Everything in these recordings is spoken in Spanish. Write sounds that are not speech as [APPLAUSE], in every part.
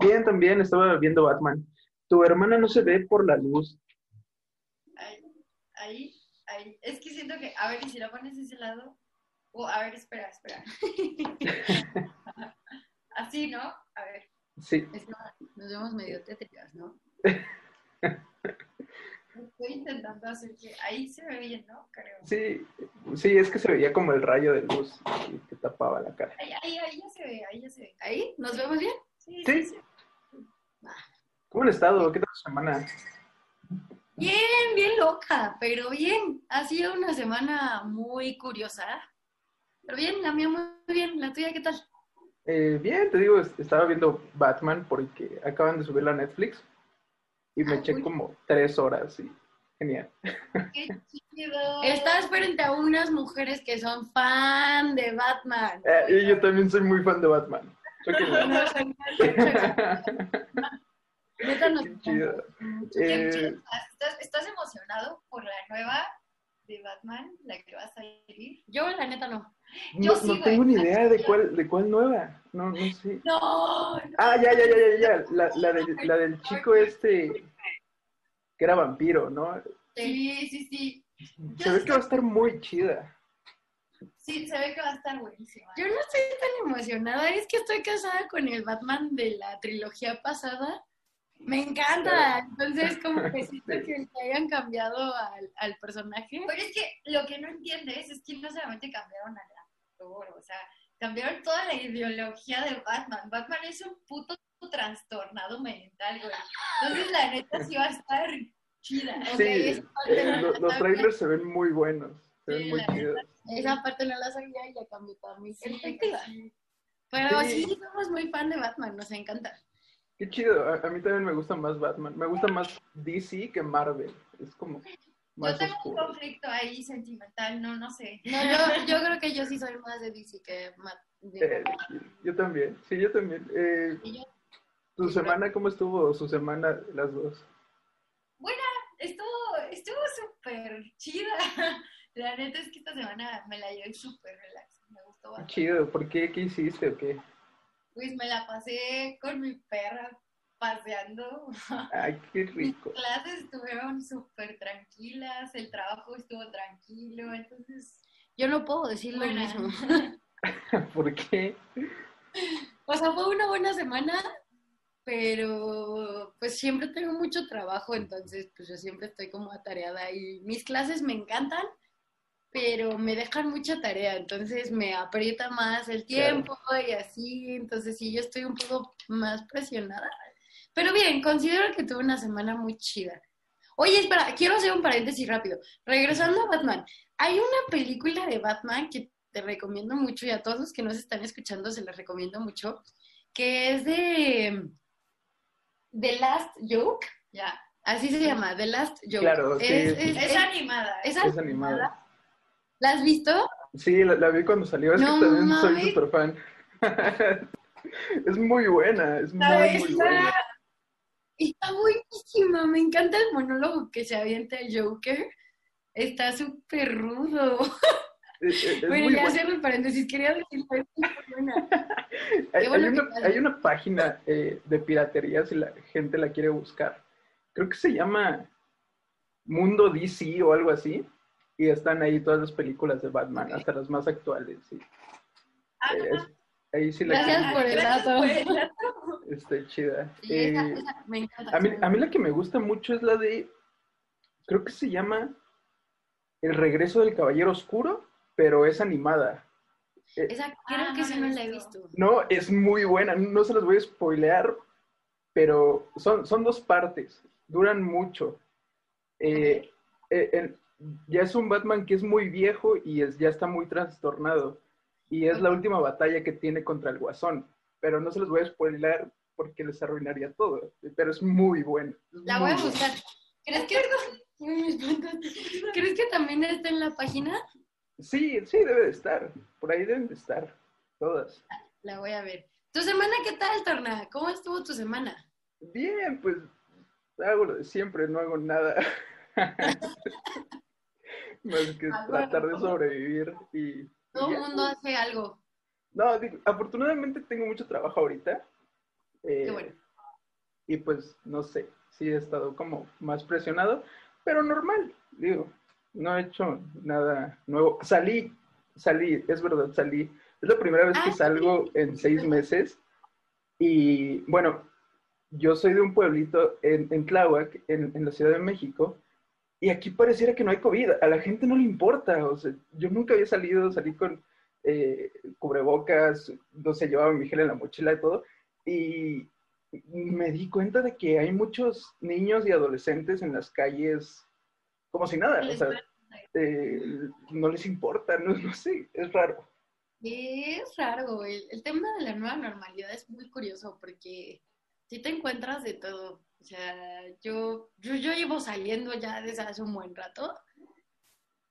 Bien, también estaba viendo Batman. Tu hermana no se ve por la luz. Ahí, ahí, ahí. Es que siento que, a ver, y si la pones de ese lado. O, a ver, espera, espera. [LAUGHS] Así, ¿no? A ver. Sí. Es que nos vemos medio tétricas, ¿no? [LAUGHS] Estoy intentando hacer que. Ahí se ve bien, ¿no? Creo. Sí, sí, es que se veía como el rayo de luz te tapaba la cara. Ahí, ahí, ahí ya se ve, ahí ya se ve. ¿Ahí? ¿Nos vemos bien? Sí, Sí. ¿Cómo han estado? ¿Qué tal tu semana? Bien, bien loca, pero bien. Ha sido una semana muy curiosa. Pero bien, la mía muy bien. ¿La tuya qué tal? Eh, bien, te digo, es- estaba viendo Batman porque acaban de subirla a Netflix y me Ah, eché uy. como tres horas y genial. [LAUGHS] ¡Qué chido! Estás frente a unas mujeres que son fan de Batman. Eh, y yo también soy muy fan de Batman. [LAUGHS] Chido. Eh. ¿Estás, ¿Estás emocionado por la nueva de Batman, la que va a salir? Yo, la neta, no. Yo No, sí, no tengo ni idea de cuál, de cuál nueva. No, no sé. No, no. Ah, ya, ya, ya, ya, ya. La, la, del, la del chico este que era vampiro, ¿no? Sí, sí, sí. Se ve que va a estar muy chida. Sí, se ve que va a estar buenísima. Yo no estoy tan emocionada, es que estoy casada con el Batman de la trilogía pasada. Me encanta, entonces como que siento que le hayan cambiado al, al personaje. Pero es que lo que no entiendes es que no solamente cambiaron al actor, o sea, cambiaron toda la ideología de Batman. Batman es un puto trastornado mental, güey. Entonces la neta sí va a estar chida. Sí, eh, la los trailers se ven muy buenos. Se ven Sí, muy la chidos. Esa parte no la sabía y ya cambió toda mi Sí, perspectiva. Pero Sí. sí, somos muy fan de Batman, nos encanta. Qué chido. A, a mí también me gusta más Batman. Me gusta más DC que Marvel. Es como Yo más tengo un oscuro. conflicto ahí sentimental, no, no sé. No, yo, yo creo que yo sí soy más de DC que de Eh, yo también. Sí, yo también. Eh, Y yo- ¿Tu semana cómo estuvo? Su semana, las dos. Buena, estuvo estuvo súper chida. La neta es que esta semana me la llevé súper relax, me gustó bastante. chido. ¿Por qué? ¿Qué hiciste o qué? Pues me la pasé con mi perra paseando. Ay, qué Mis [LAUGHS] rico. clases estuvieron súper tranquilas, el trabajo estuvo tranquilo, entonces yo no puedo decir lo Buena. mismo. [LAUGHS] [LAUGHS] ¿Por qué? O sea, fue una buena semana, pero pues siempre tengo mucho trabajo, entonces pues yo siempre estoy como atareada y mis clases me encantan, pero me dejan mucha tarea, entonces me aprieta más el tiempo y así, entonces sí, yo estoy un poco más presionada. Pero bien, considero que tuve una semana muy chida. Oye, espera, quiero hacer un paréntesis rápido. Regresando a Batman, hay una película de Batman que te recomiendo mucho y a todos los que nos están escuchando se les recomiendo mucho, que es de The Last Joke. Ya, así se llama, The Last Joke. Claro, sí, es, sí. es- Es es- animada. es Es animada. ¿La has visto? Sí, la, la vi cuando salió. Es No que también soy súper fan. [LAUGHS] es muy buena. Es muy, muy está- buena. Está buenísima, me encanta el monólogo que se avienta el Joker. Está súper rudo. [LAUGHS] Es, es- es bueno, ya buena. el paréntesis, quería decir. [LAUGHS] Hay, hay una, hay una página eh, de piratería si la gente la quiere buscar. Creo que se llama Mundo DC o algo así. Y están ahí todas las películas de Batman, hasta las más actuales. Sí. Ah, Eh, es- ahí sí la Gracias por el Gracias dato. por el dato. Está chida. Y esa- Eh, esa me encanta. a, mí, a mí la que me gusta mucho es la de, creo que se llama El regreso del Caballero Oscuro, pero es animada. Esa creo Ah, que no esa la he no la he visto. No, es muy buena, no se las voy a spoilear, pero son, son dos partes, duran mucho. Eh, eh, el- ya es un Batman que es muy viejo y es, ya está muy trastornado. Y es la última batalla que tiene contra el Guasón. Pero no se los voy a spoilear porque les arruinaría todo. Pero es muy bueno. es La muy voy a buscar. ¿Crees que, ¿Crees que también está en la página? Sí, sí, debe de estar. Por ahí deben de estar. Todas. La voy a ver. ¿Tu semana qué tal, Torna? ¿Cómo estuvo tu semana? Bien, pues hago lo de siempre, no hago nada. [LAUGHS] Más que Ah, tratar de sobrevivir y... Todo el mundo hace algo. No, digo, afortunadamente tengo mucho trabajo ahorita. Eh, Qué bueno. y pues no sé, sí he estado como más presionado, pero normal, digo, no he hecho nada nuevo. Salí, salí, es verdad, salí. Es la primera vez que Ah, salgo en seis meses y bueno, yo soy de un pueblito en, en Tláhuac, en, en la Ciudad de México, y aquí pareciera que no hay COVID, a la gente no le importa, o sea, yo nunca había salido, salí con eh, cubrebocas, no sé, llevaba mi gel en la mochila y todo, y me di cuenta de que hay muchos niños y adolescentes en las calles como si nada, eh, no les importa, no, no sé, es raro. Es raro, el tema de la nueva normalidad es muy curioso porque si te encuentras de todo. O sea, yo, yo, yo llevo saliendo ya desde hace un buen rato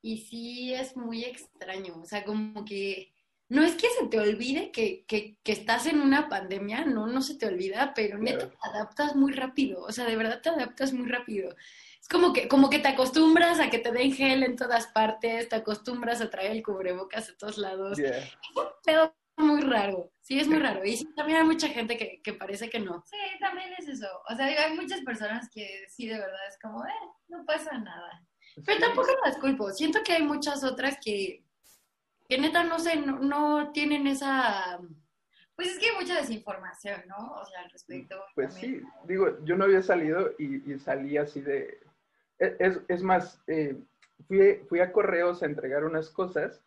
y sí es muy extraño. O sea, como que no es que se te olvide que, que, que estás en una pandemia, no, no se te olvida, pero neta te adaptas muy rápido. O sea, de verdad te adaptas muy rápido. Es como que, como que te acostumbras a que te den gel en todas partes, te acostumbras a traer el cubrebocas a todos lados Yeah. pedo muy raro. Sí, es muy raro. Y sí, también hay mucha gente que, que parece que no. Sí, también es eso. O sea, digo, hay muchas personas que sí, de verdad, es como, eh, no pasa nada. Pero tampoco las culpo. Siento que hay muchas otras que, que neta, no sé, no, no tienen esa... Pues es que hay mucha desinformación, ¿no? O sea, al respecto. Pues también. sí, digo, yo no había salido y, y salí así de... e, Es, es más, eh, fui, fui a correos a entregar unas cosas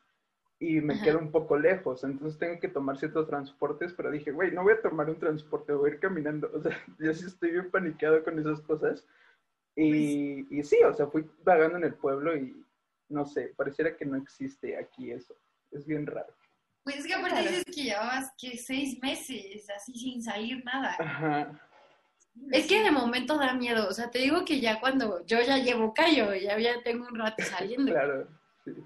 y me Ajá. quedo un poco lejos, entonces tengo que tomar ciertos transportes, pero dije, güey, no voy a tomar un transporte, voy a ir caminando. [LAUGHS] O sea, yo sí estoy bien paniqueado con esas cosas. Y, y sí, o sea, fui vagando en el pueblo y no sé, pareciera que no existe aquí eso. Es bien raro. Pues es que aparte dices que llevabas que seis meses así sin salir nada. Ajá. Es que de momento da miedo. O sea, te digo que ya cuando yo ya llevo callo, ya, ya tengo un rato saliendo. Claro.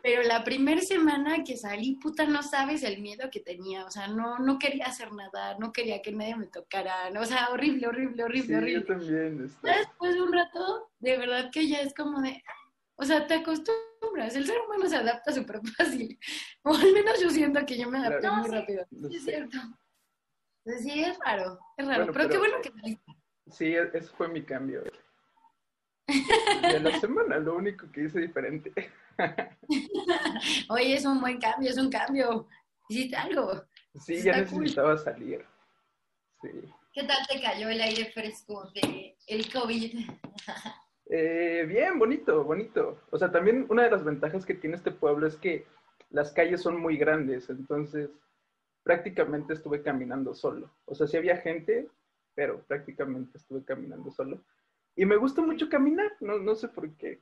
Pero la primera semana que salí, puta, no sabes el miedo que tenía. O sea, no, no quería hacer nada, no quería que nadie me tocara. ¿no? O sea, horrible, horrible, horrible, Sí, horrible. yo también. Ya después de un rato, de verdad que ya es como de, o sea, te acostumbras, el ser humano se adapta súper fácil, [LAUGHS] o al menos yo siento que yo me adapté Claro. muy sí. rápido. no Sí, es cierto. Entonces, sí, es raro, es raro, Bueno, pero, qué pero- bueno que. Sí, e- ese fue mi cambio. De la semana, lo único que hice diferente. [LAUGHS] Oye, es un buen cambio, es un cambio, hiciste algo. Sí, ya cool. necesitaba salir. Sí. ¿Qué tal te cayó el aire fresco de el COVID? [LAUGHS] Eh, bien, bonito, bonito. O sea, también una de las ventajas que tiene este pueblo es que las calles son muy grandes, entonces prácticamente estuve caminando solo. O sea, sí había gente, pero prácticamente estuve caminando solo. Y me gusta mucho caminar, no, no sé por qué,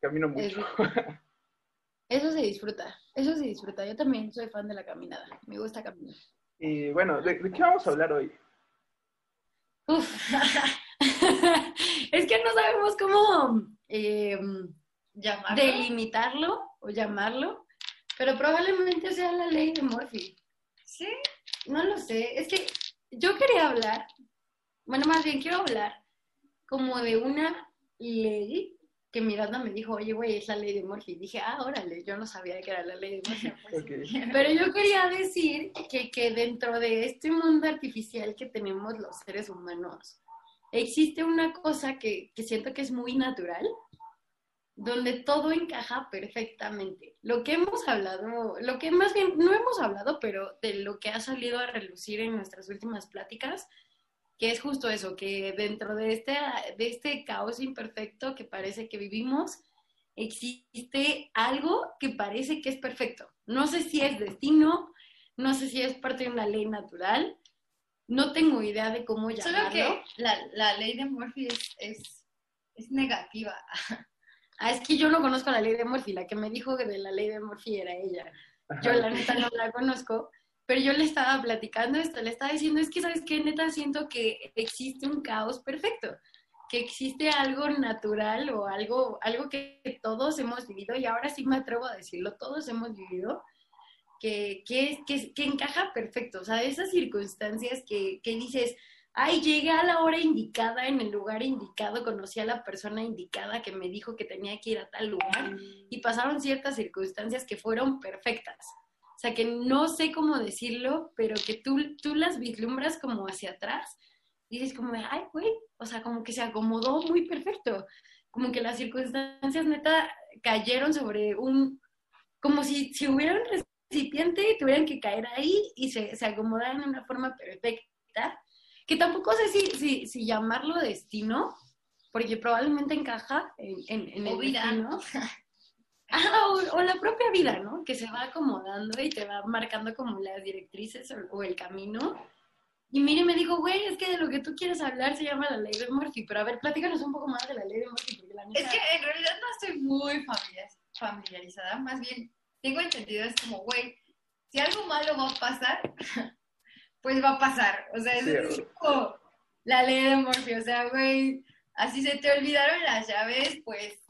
camino mucho. [LAUGHS] Eso se disfruta, eso se disfruta. Yo también soy fan de la caminada, me gusta caminar. Y bueno, ¿de, de qué vamos a hablar hoy? Uf. [LAUGHS] es que no sabemos cómo eh, ¿Llamarlo? delimitarlo o llamarlo, pero probablemente sea la ley de Murphy. Sí. No lo sé, es que yo quería hablar, bueno, más bien quiero hablar como de una ley que Miranda me dijo, oye, güey, es la ley de Murphy. dije, ah, órale, yo no sabía que era la ley de Murphy. [LAUGHS] Ok. Pero yo quería decir que, que dentro de este mundo artificial que tenemos los seres humanos, existe una cosa que, que siento que es muy natural, donde todo encaja perfectamente. Lo que hemos hablado, lo que más bien no hemos hablado, pero de lo que ha salido a relucir en nuestras últimas pláticas, que es justo eso, que dentro de este, de este caos imperfecto que parece que vivimos, existe algo que parece que es perfecto. No sé si es destino, no sé si es parte de una ley natural, no tengo idea de cómo Solo llamarlo. que la, la ley de Murphy es, es, es negativa. [LAUGHS] Ah, es que yo no conozco la ley de Murphy, la que me dijo que de la ley de Murphy era ella. Yo la neta no la conozco, pero yo le estaba platicando esto, le estaba diciendo, es que, ¿sabes qué? Neta siento que existe un caos perfecto, que existe algo natural o algo, algo que todos hemos vivido, y ahora sí me atrevo a decirlo, todos hemos vivido, que, que, que, encaja perfecto, o sea, esas circunstancias que, que dices, ay, llegué a la hora indicada, en el lugar indicado, conocí a la persona indicada que me dijo que tenía que ir a tal lugar, y pasaron ciertas circunstancias que fueron perfectas. O sea, que no sé cómo decirlo, pero que tú, tú las vislumbras como hacia atrás dices como, ay, güey, o sea, como que se acomodó muy perfecto, como que las circunstancias neta cayeron sobre un, como si, si hubiera un recipiente y tuvieran que caer ahí y se, se acomodaran de una forma perfecta, que tampoco sé si, si, si llamarlo destino, porque probablemente encaja en, en, en el vida. destino. [LAUGHS] Ah, o, o la propia vida, ¿no? Que se va acomodando y te va marcando como las directrices o, o el camino. Y mire, me dijo, güey, es que de lo que tú quieres hablar se llama la ley de Murphy. Pero a ver, platícanos un poco más de la ley de Murphy, porque la neta... Es que en realidad no estoy muy familiar- familiarizada, más bien tengo entendido, es como, güey, si algo malo va a pasar, [LAUGHS] pues va a pasar. O sea, es, Sí, es güey. como la ley de Murphy, o sea, güey, así se te olvidaron las llaves, pues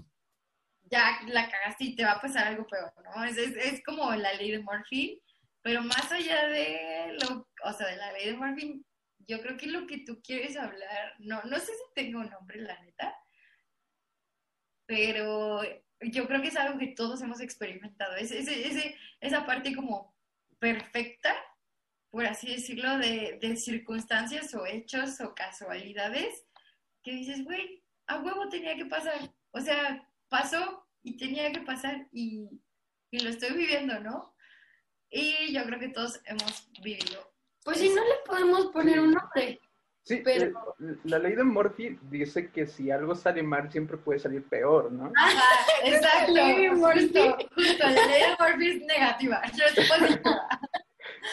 ya la cagaste y te va a pasar algo peor, ¿no? Es, es, es como la ley de Murphy, pero más allá de lo, o sea, de la ley de Murphy, yo creo que lo que tú quieres hablar, no, no sé si tengo un nombre, la neta, pero yo creo que es algo que todos hemos experimentado, es, ese- esa parte como perfecta, por así decirlo, de, de circunstancias o hechos o casualidades, que dices, güey, a huevo tenía que pasar, o sea, pasó y tenía que pasar y, y lo estoy viviendo, ¿no? Y yo creo que todos hemos vivido. Pues si no le podemos poner un nombre. Sí, Pero- eh, la ley de Murphy dice que si algo sale mal siempre puede salir peor, ¿no? Ajá, exacto. La ley de Murphy. Justo, justo, la ley de Murphy es negativa. Yo no decir nada.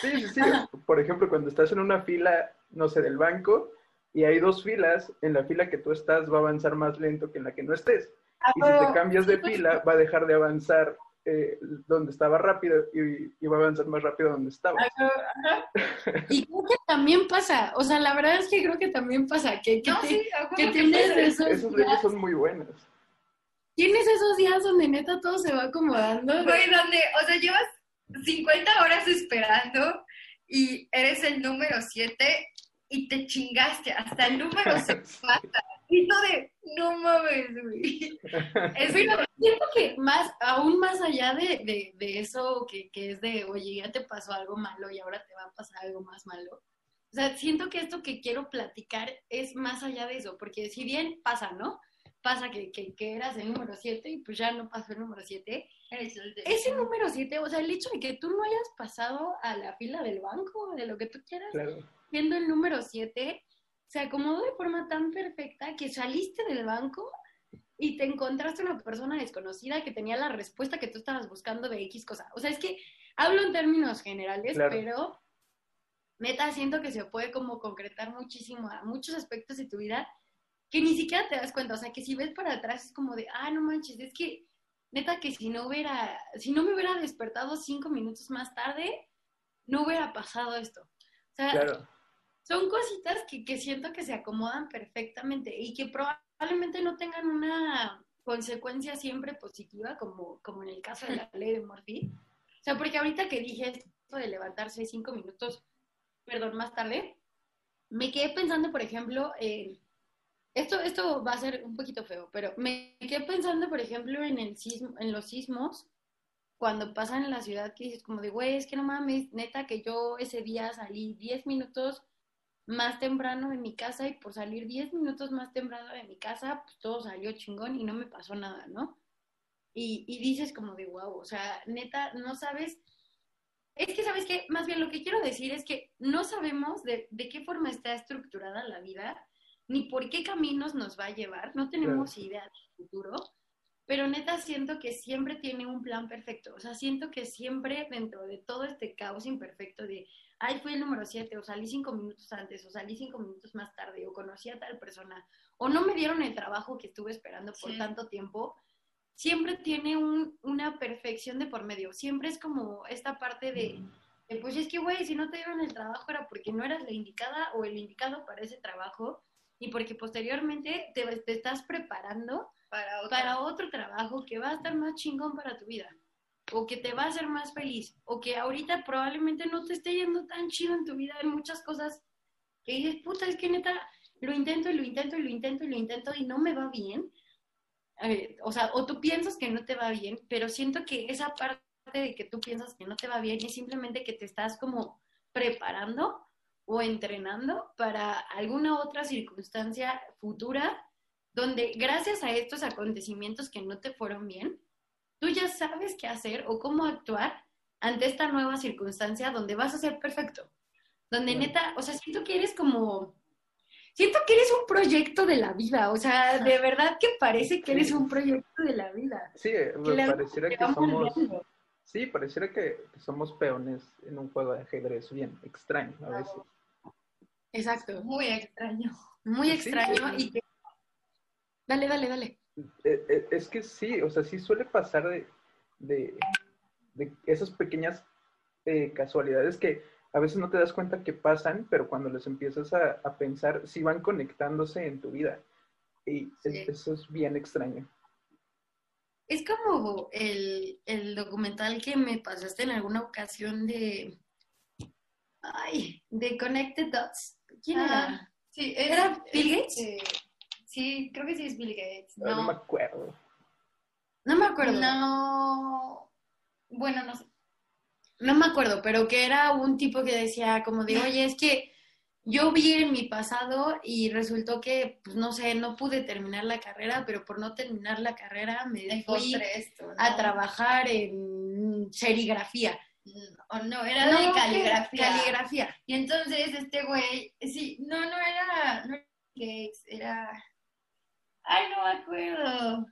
Sí, sí, sí. Por ejemplo, cuando estás en una fila, no sé, del banco, y hay dos filas, en la fila que tú estás va a avanzar más lento que en la que no estés. Y si te cambias de fila, va a dejar de avanzar eh, donde estaba rápido y, y va a avanzar más rápido donde estaba. [LAUGHS] Y creo que también pasa, o sea, la verdad es que creo que también pasa, que, que, No, te- sí, a huevo que que tienes esos, leyes días, son muy buenas. tienes esos días donde neta todo se va acomodando. Güey, donde, o sea, llevas 50 horas esperando y eres el número 7 y te chingaste. Hasta el número se [LAUGHS] pasa. Tú de, no mames, güey. [LAUGHS] Es Pero siento que más, aún más allá de, de, de eso que, que es de, oye, ya te pasó algo malo y ahora te va a pasar algo más malo. O sea, siento que esto que quiero platicar es más allá de eso, porque si bien pasa, ¿no? Pasa que, que, que eras el número 7 y pues ya no pasó el número 7. eres el de- Ese número 7, o sea, el hecho de que tú no hayas pasado a la fila del banco, de lo que tú quieras, Claro. siendo el número 7, se acomodó de forma tan perfecta que saliste del banco y te encontraste una persona desconocida que tenía la respuesta que tú estabas buscando de X cosa. O sea, es que hablo en términos generales, Claro. pero neta siento que se puede como concretar muchísimo a muchos aspectos de tu vida que ni siquiera te das cuenta. O sea, que si ves para atrás es como de, ah, no manches, es que neta que si no hubiera, si no me hubiera despertado cinco minutos más tarde, no hubiera pasado esto. O sea, Claro. Son cositas que, que siento que se acomodan perfectamente y que probablemente no tengan una consecuencia siempre positiva, como, como en el caso de la ley de Murphy. O sea, porque ahorita que dije esto de levantarse cinco minutos, perdón, más tarde, me quedé pensando, por ejemplo, en... Esto, esto va a ser un poquito feo, pero me quedé pensando, por ejemplo, en, el sismo, en los sismos, cuando pasan en la ciudad, que dices como de, güey, es que no mames, neta, que yo ese día salí 10 minutos más temprano de mi casa y por salir 10 minutos más temprano de mi casa, pues todo salió chingón y no me pasó nada, ¿no? Y, y dices como de, wow, o sea, neta, no sabes... Es que, ¿sabes qué? Más bien lo que quiero decir es que no sabemos de, de qué forma está estructurada la vida, ni por qué caminos nos va a llevar, no tenemos idea del futuro, pero neta siento que siempre tiene un plan perfecto, o sea, siento que siempre dentro de todo este caos imperfecto de, ay, fui el número 7, o salí cinco minutos antes, o salí cinco minutos más tarde, o conocí a tal persona, o no me dieron el trabajo que estuve esperando por Sí. tanto tiempo, siempre tiene un, una perfección de por medio, siempre es como esta parte de, de, pues es que, güey, si no te dieron el trabajo era porque no eras la indicada o el indicado para ese trabajo, y porque posteriormente te, te estás preparando para otro. para otro trabajo que va a estar más chingón para tu vida o que te va a hacer más feliz o que ahorita probablemente no te esté yendo tan chido en tu vida en muchas cosas que dices, puta, es que neta, lo intento y lo intento y lo intento y lo intento y no me va bien. O sea, o tú piensas que no te va bien, pero siento que esa parte de que tú piensas que no te va bien es simplemente que te estás como preparando o entrenando para alguna otra circunstancia futura donde gracias a estos acontecimientos que no te fueron bien, tú ya sabes qué hacer o cómo actuar ante esta nueva circunstancia donde vas a ser perfecto. Donde neta, o sea, siento que eres como, siento que eres un proyecto de la vida, o sea, de [LAUGHS] verdad que parece que eres un proyecto de la vida. Sí, me pareciera que somos, sí, pareciera que, somos peones en un juego de ajedrez bien extraño a veces. Exacto. Muy extraño. Muy extraño y Dale, dale, dale. Eh, eh, es que sí, o sea, sí suele pasar de, esas pequeñas eh, casualidades que a veces no te das cuenta que pasan, pero cuando les empiezas a, pensar, sí van conectándose en tu vida. Y eso es bien extraño. Es como el, documental que me pasaste en alguna ocasión de. Ay, de Connected Dots. ¿Quién era? Ah, sí, ¿Era Bill Gates? Sí, creo que sí es Bill Gates. No, me acuerdo. No me acuerdo. No. Bueno, no sé. No me acuerdo, pero que era un tipo que decía como de, oye, es que yo vi en mi pasado y resultó que, pues no sé, no pude terminar la carrera, pero por no terminar la carrera me fui esto, a trabajar en serigrafía. O no, era de caligrafía. Caligrafía. Y entonces este güey, sí, no, no era, no era Gates, era Ay, no me acuerdo.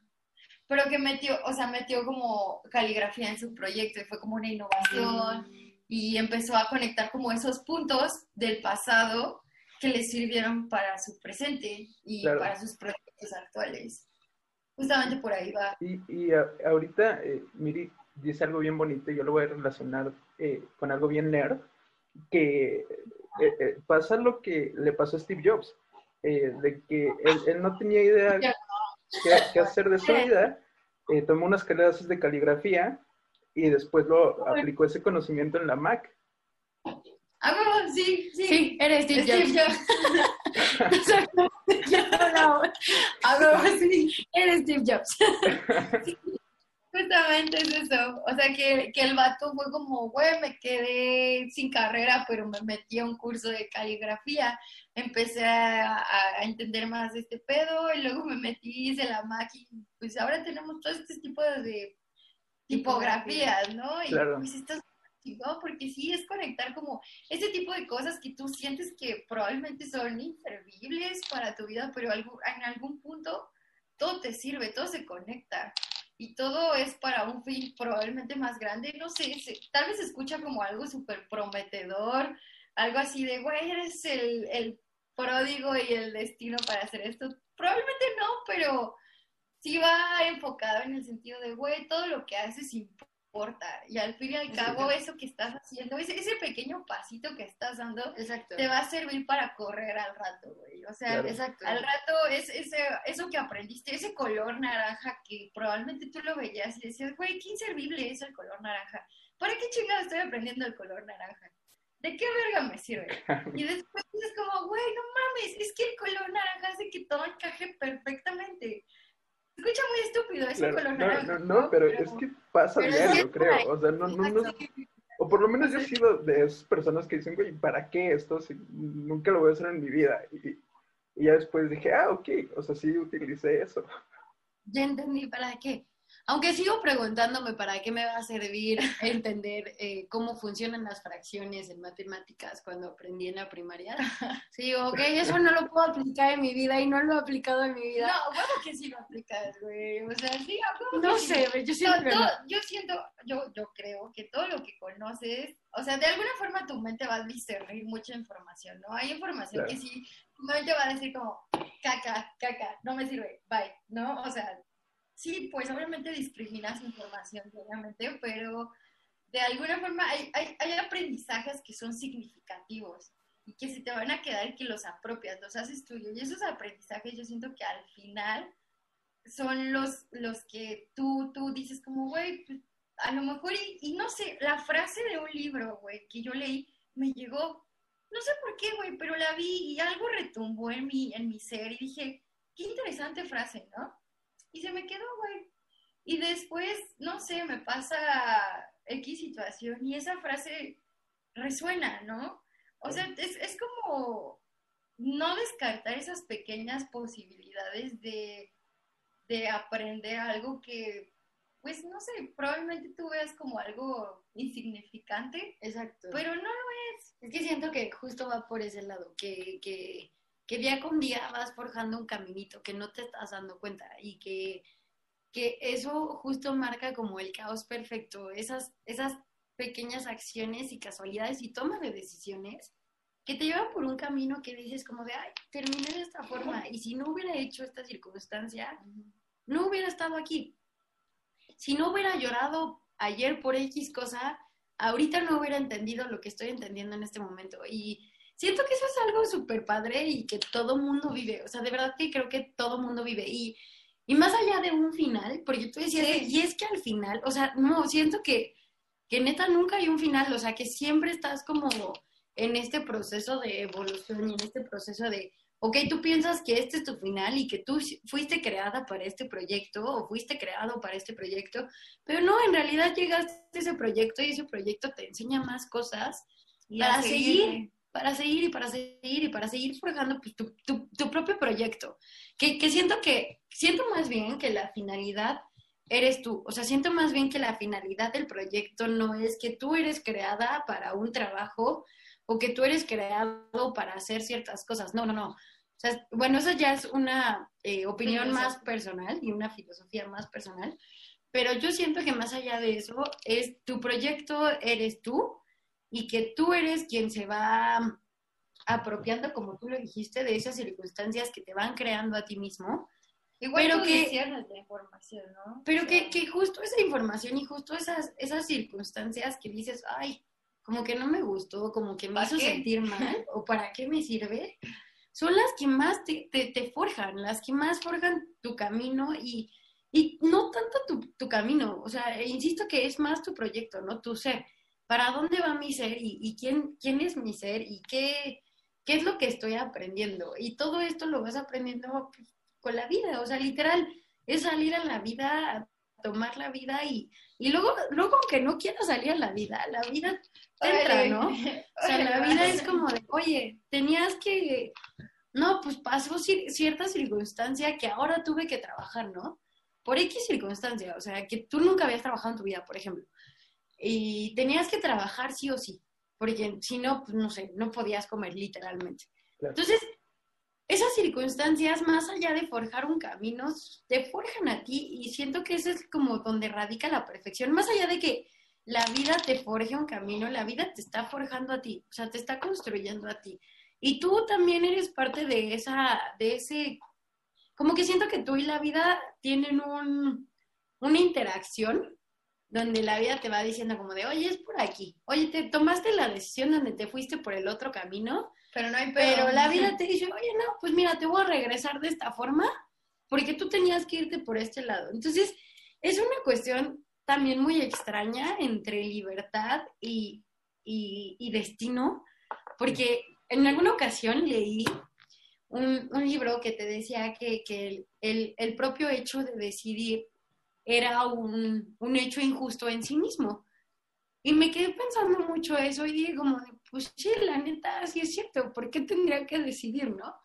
Pero que metió, o sea, metió como caligrafía en su proyecto y fue como una innovación y empezó a conectar como esos puntos del pasado que le sirvieron para su presente y para sus proyectos actuales. Justamente por ahí va. Y, y ahorita, eh, Miri dice algo bien bonito y yo lo voy a relacionar eh, con algo bien nerd, que eh, eh, pasa lo que le pasó a Steve Jobs. Eh, de que él, no tenía idea qué, hacer de su vida, eh, tomó unas clases de caligrafía y después lo aplicó ese conocimiento en la Mac. Ah, sí, sí. Sí, eres Steve, Steve Jobs. sí, eres Steve Jobs. [LAUGHS] Justamente es eso. O sea, que, que el vato fue como, güey, me quedé sin carrera, pero me metí a un curso de caligrafía. Empecé a, a entender más de este pedo y luego me metí, hice la máquina. Pues ahora tenemos todo este tipo de tipografías, ¿no? Y claro. pues esto ¿no? porque sí es conectar como ese tipo de cosas que tú sientes que probablemente son inservibles para tu vida, pero en algún punto todo te sirve, todo se conecta y todo es para un fin probablemente más grande, no sé, tal vez se escucha como algo súper prometedor, algo así de, güey, eres el, el pródigo y el destino para hacer esto. Probablemente no, pero sí va enfocado en el sentido de, güey, todo lo que haces importa y al fin y al cabo, eso que estás haciendo, ese, ese pequeño pasito que estás dando, te va a servir para correr al rato, güey. O sea, exacto. al rato es ese, eso que aprendiste, ese color naranja que probablemente tú lo veías y decías, güey, qué inservible es el color naranja. ¿Para qué chingada estoy aprendiendo el color naranja? ¿De qué verga me sirve? [LAUGHS] Y después dices como, güey, no mames, es que el color naranja hace que todo encaje perfectamente escucha muy estúpido, es un color naranja. No, no, pero, es que pasa diario, creo. O sea, no, no, no, o por lo menos yo he sido de esas personas que dicen, güey, ¿para qué esto si nunca lo voy a hacer en mi vida? Y, y ya después dije, ah, ok, o sea, sí utilicé eso. Ya entendí para qué. Aunque sigo preguntándome para qué me va a servir [LAUGHS] entender eh, cómo funcionan las fracciones en matemáticas cuando aprendí en la primaria. Sí, ok, eso no lo puedo aplicar en mi vida y no lo he aplicado en mi vida. No, bueno que sí lo aplicas, güey. O sea, sí, No sé, yo siento Yo siento, yo, yo creo que todo lo que conoces, o sea, de alguna forma tu mente va a discernir mucha información, ¿no? Hay información que sí, tu mente va a decir como, caca, caca, no me sirve, bye, ¿no? O sea, sí, pues obviamente discriminas información, obviamente, pero de alguna forma hay, aprendizajes que son significativos y que se te van a quedar y que los apropias, los haces tuyos. Y esos aprendizajes yo siento que al final son los, los que tú, tú dices como, güey, pues, a lo mejor, y, y, no sé, la frase de un libro, güey, que yo leí, me llegó, no sé por qué, güey, pero la vi y algo retumbó en mi, en mi ser y dije, qué interesante frase, ¿no? Y se me quedó, güey. Y después, no sé, me pasa X situación y esa frase resuena, ¿no? O sea, es, es como no descartar esas pequeñas posibilidades de, de aprender algo que pues no sé, probablemente tú veas como algo insignificante. Exacto. Pero no lo es. Es que siento que justo va por ese lado, que, que, que día con día vas forjando un caminito que no te estás dando cuenta y que, que eso justo marca como el caos perfecto, esas, esas pequeñas acciones y casualidades y toma de decisiones que te llevan por un camino que dices como de, ay, terminé de esta forma y si no hubiera hecho esta circunstancia, no hubiera estado aquí si no hubiera llorado ayer por X cosa, ahorita no hubiera entendido lo que estoy entendiendo en este momento. Y siento que eso es algo súper padre y que todo mundo vive. O sea, de verdad que creo que todo mundo vive. Y, y más allá de un final, porque tú decías, y es que al final, o sea, no, siento que, que neta nunca hay un final. O sea, que siempre estás como en este proceso de evolución y en este proceso de ok, tú piensas que este es tu final y que tú fuiste creada para este proyecto o fuiste creado para este proyecto, pero no, en realidad llegaste a ese proyecto y ese proyecto te enseña más cosas para seguir. Para seguir y para seguir y para seguir forjando pues, tu, tu, propio proyecto. Que, que siento que, siento más bien que la finalidad eres tú. O sea, siento más bien que la finalidad del proyecto no es que tú eres creada para un trabajo o que tú eres creado para hacer ciertas cosas. No, no, no bueno, eso ya es una eh, opinión más personal y una filosofía más personal, pero yo siento que más allá de eso es tu proyecto eres tú y que tú eres quien se va apropiando, como tú lo dijiste, de esas circunstancias que te van creando a ti mismo. Igual pero que la información, ¿no? Pero que, que, justo esa información y justo esas, esas circunstancias que dices, ay, como que no me gustó, como que me hizo sentir mal, o para qué me sirve, son las que más te, te, forjan, las que más forjan tu camino y, y no tanto tu, tu, camino, o sea, insisto que es más tu proyecto, ¿no? Tu ser. ¿Para dónde va mi ser y, y quién, quién es mi ser y qué, qué es lo que estoy aprendiendo? Y todo esto lo vas aprendiendo con la vida, o sea, literal, es salir a la vida, tomar la vida y, y luego, luego aunque no quieras salir a la vida, la vida entra, ¿no? O sea, la vida es como de, oye, tenías que, no, pues pasó cierta circunstancia que ahora tuve que trabajar, ¿no? Por X circunstancia, o sea, que tú nunca habías trabajado en tu vida, por ejemplo, y tenías que trabajar sí o sí, porque si no, pues no sé, no podías comer literalmente. Entonces, esas circunstancias, más allá de forjar un camino, te forjan a ti y siento que ese es como donde radica la perfección, más allá de que la vida te forje un camino, la vida te está forjando a ti, o sea, te está construyendo a ti. Y tú también eres parte de esa, de ese, como que siento que tú y la vida tienen un, una interacción donde la vida te va diciendo como de, oye, es por aquí, oye, te tomaste la decisión donde te fuiste por el otro camino, pero no hay Pero la vida [LAUGHS] te dice, oye, no, pues mira, te voy a regresar de esta forma porque tú tenías que irte por este lado. Entonces, es una cuestión también muy extraña entre libertad y, destino, porque en alguna ocasión leí un, libro que te decía que, el, propio hecho de decidir era un, un, hecho injusto en sí mismo. Y me quedé pensando mucho eso y dije como, pues sí, la neta, sí es cierto, ¿por qué tendría que decidir, no?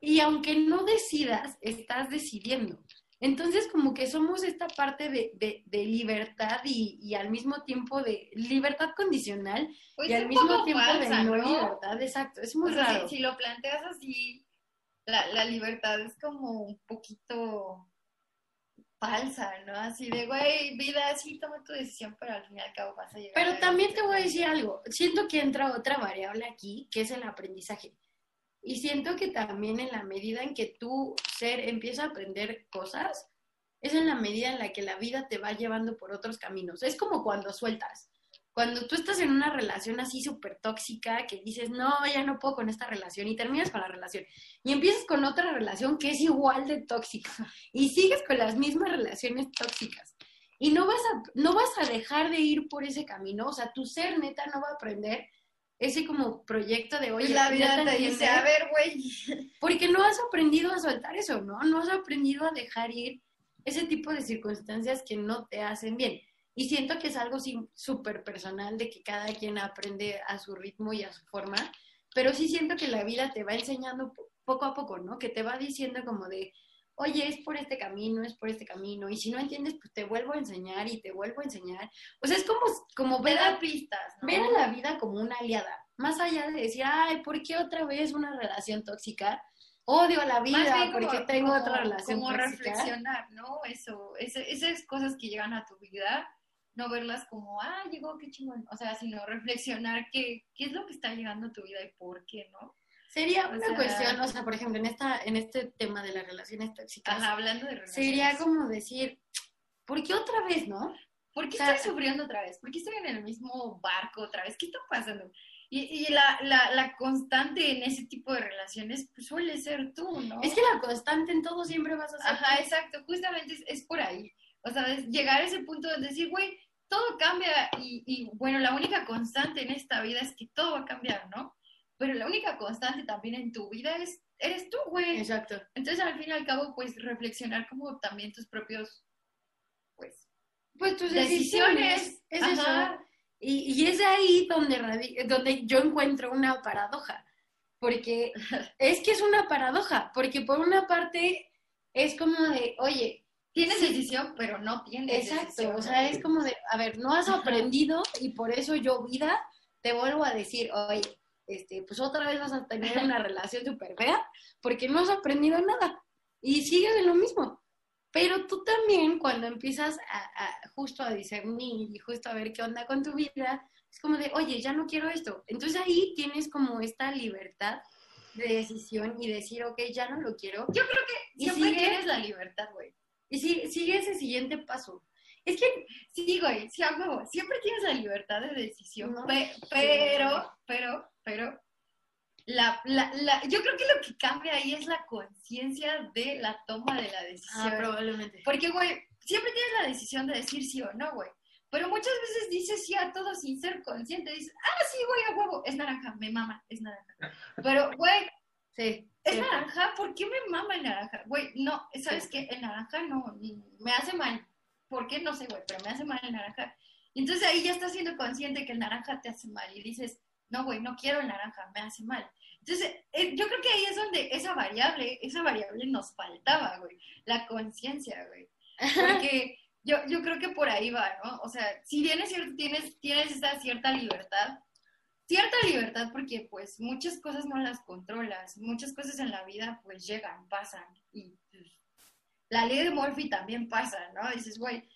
Y aunque no decidas, estás decidiendo. Entonces, como que somos esta parte de, de, libertad y, y, al mismo tiempo de libertad condicional pues y al mismo tiempo de no, libertad, exacto, es muy raro. Si, lo planteas así, la, la libertad es como un poquito falsa, ¿no? Así de, güey, vida, sí, toma tu decisión, pero al fin y al cabo vas a llegar. Pero también te voy a decir algo, siento que entra otra variable aquí, que es el aprendizaje. Y siento que también en la medida en que tu ser empieza a aprender cosas, es en la medida en la que la vida te va llevando por otros caminos. Es como cuando sueltas. Cuando tú estás en una relación así súper tóxica, que dices, no, ya no puedo con esta relación, y terminas con la relación, y empiezas con otra relación que es igual de tóxica, y sigues con las mismas relaciones tóxicas, y no vas a, no vas a dejar de ir por ese camino, o sea, tu ser neta no va a aprender ese como proyecto de hoy. la vida te dice, a ver, güey. Porque no has aprendido a soltar eso, ¿no? No has aprendido a dejar ir ese tipo de circunstancias que no te hacen bien. Y siento que es algo súper personal de que cada quien aprende a su ritmo y a su forma, pero sí siento que la vida te va enseñando poco a poco, ¿no? Que te va diciendo como de, oye, es por este camino, es por este camino, y si no entiendes, pues te vuelvo a enseñar y te vuelvo a enseñar. O sea, es como, como ver, a, pistas, ver a la vida como una aliada, más allá de decir, ay, ¿por qué otra vez una relación tóxica? Odio la vida porque tengo otra relación como reflexionar, ¿no? Eso, esas cosas que llegan a tu vida, no verlas como, ah, llegó, qué chingón. O sea, sino reflexionar qué, qué es lo que está llegando a tu vida y por qué, ¿no? Sería una cuestión, o sea, por ejemplo, en esta en este tema de las relaciones tóxicas. hablando de relaciones. Sería como decir, ¿por qué otra vez, no? ¿Por qué estoy sufriendo otra vez? ¿Por qué estoy en el mismo barco otra vez? ¿Qué está pasando? Y, y la, la, la, constante en ese tipo de relaciones pues, suele ser tú, ¿no? Es que la constante en todo siempre vas a ser. Ajá, exacto, justamente es, es, por ahí. O sea, es llegar a ese punto de decir, güey, todo cambia y, y bueno, la única constante en esta vida es que todo va a cambiar, ¿no? pero la única constante también en tu vida es, eres tú, güey. Exacto. Entonces, al fin y al cabo, pues, reflexionar como también tus propios, pues, pues tus decisiones. Es eso. Y, y, es ahí donde, donde yo encuentro una paradoja, porque [LAUGHS] es que es una paradoja, porque por una parte es como de, oye, tienes decisión, pero no tienes Exacto, o sea, es como de, a ver, no has aprendido y por eso yo, vida, te vuelvo a decir, oye, este, pues otra vez vas a tener una relación súper fea porque no has aprendido nada y sigues en lo mismo. Pero tú también cuando empiezas a, justo a discernir y justo a ver qué onda con tu vida, es como de, oye, ya no quiero esto. Entonces ahí tienes como esta libertad de decisión y decir, ok, ya no lo quiero. Yo creo que siempre tienes la libertad, güey. Y si, sigue ese siguiente paso. Es que, sí, güey, sí, siempre tienes la libertad de decisión, pero, pero, pero la, la, la, yo creo que lo que cambia ahí es la conciencia de la toma de la decisión. Ah, probablemente. Porque, güey, siempre tienes la decisión de decir sí o no, güey. Pero muchas veces dices sí a todo sin ser consciente. Dices, ah, sí, güey, a huevo, es naranja, me mama, es naranja. Pero, güey, sí, es naranja, ¿por qué me mama el naranja? Güey, no, ¿sabes qué? El naranja no, me hace mal. ¿Por qué? No sé, güey, pero me hace mal el naranja. Y entonces ahí ya estás siendo consciente que el naranja te hace mal y dices, no, güey, no quiero el naranja, me hace mal. Entonces, eh, yo creo que ahí es donde esa variable, esa variable nos faltaba, güey, la conciencia, güey. Porque [LAUGHS] yo, yo creo que por ahí va, ¿no? O sea, si bien es cierto, tienes, tienes esa cierta libertad, cierta libertad porque pues muchas cosas no las controlas, muchas cosas en la vida pues llegan, pasan y pues, la ley de Murphy también pasa, ¿no? Dices, güey,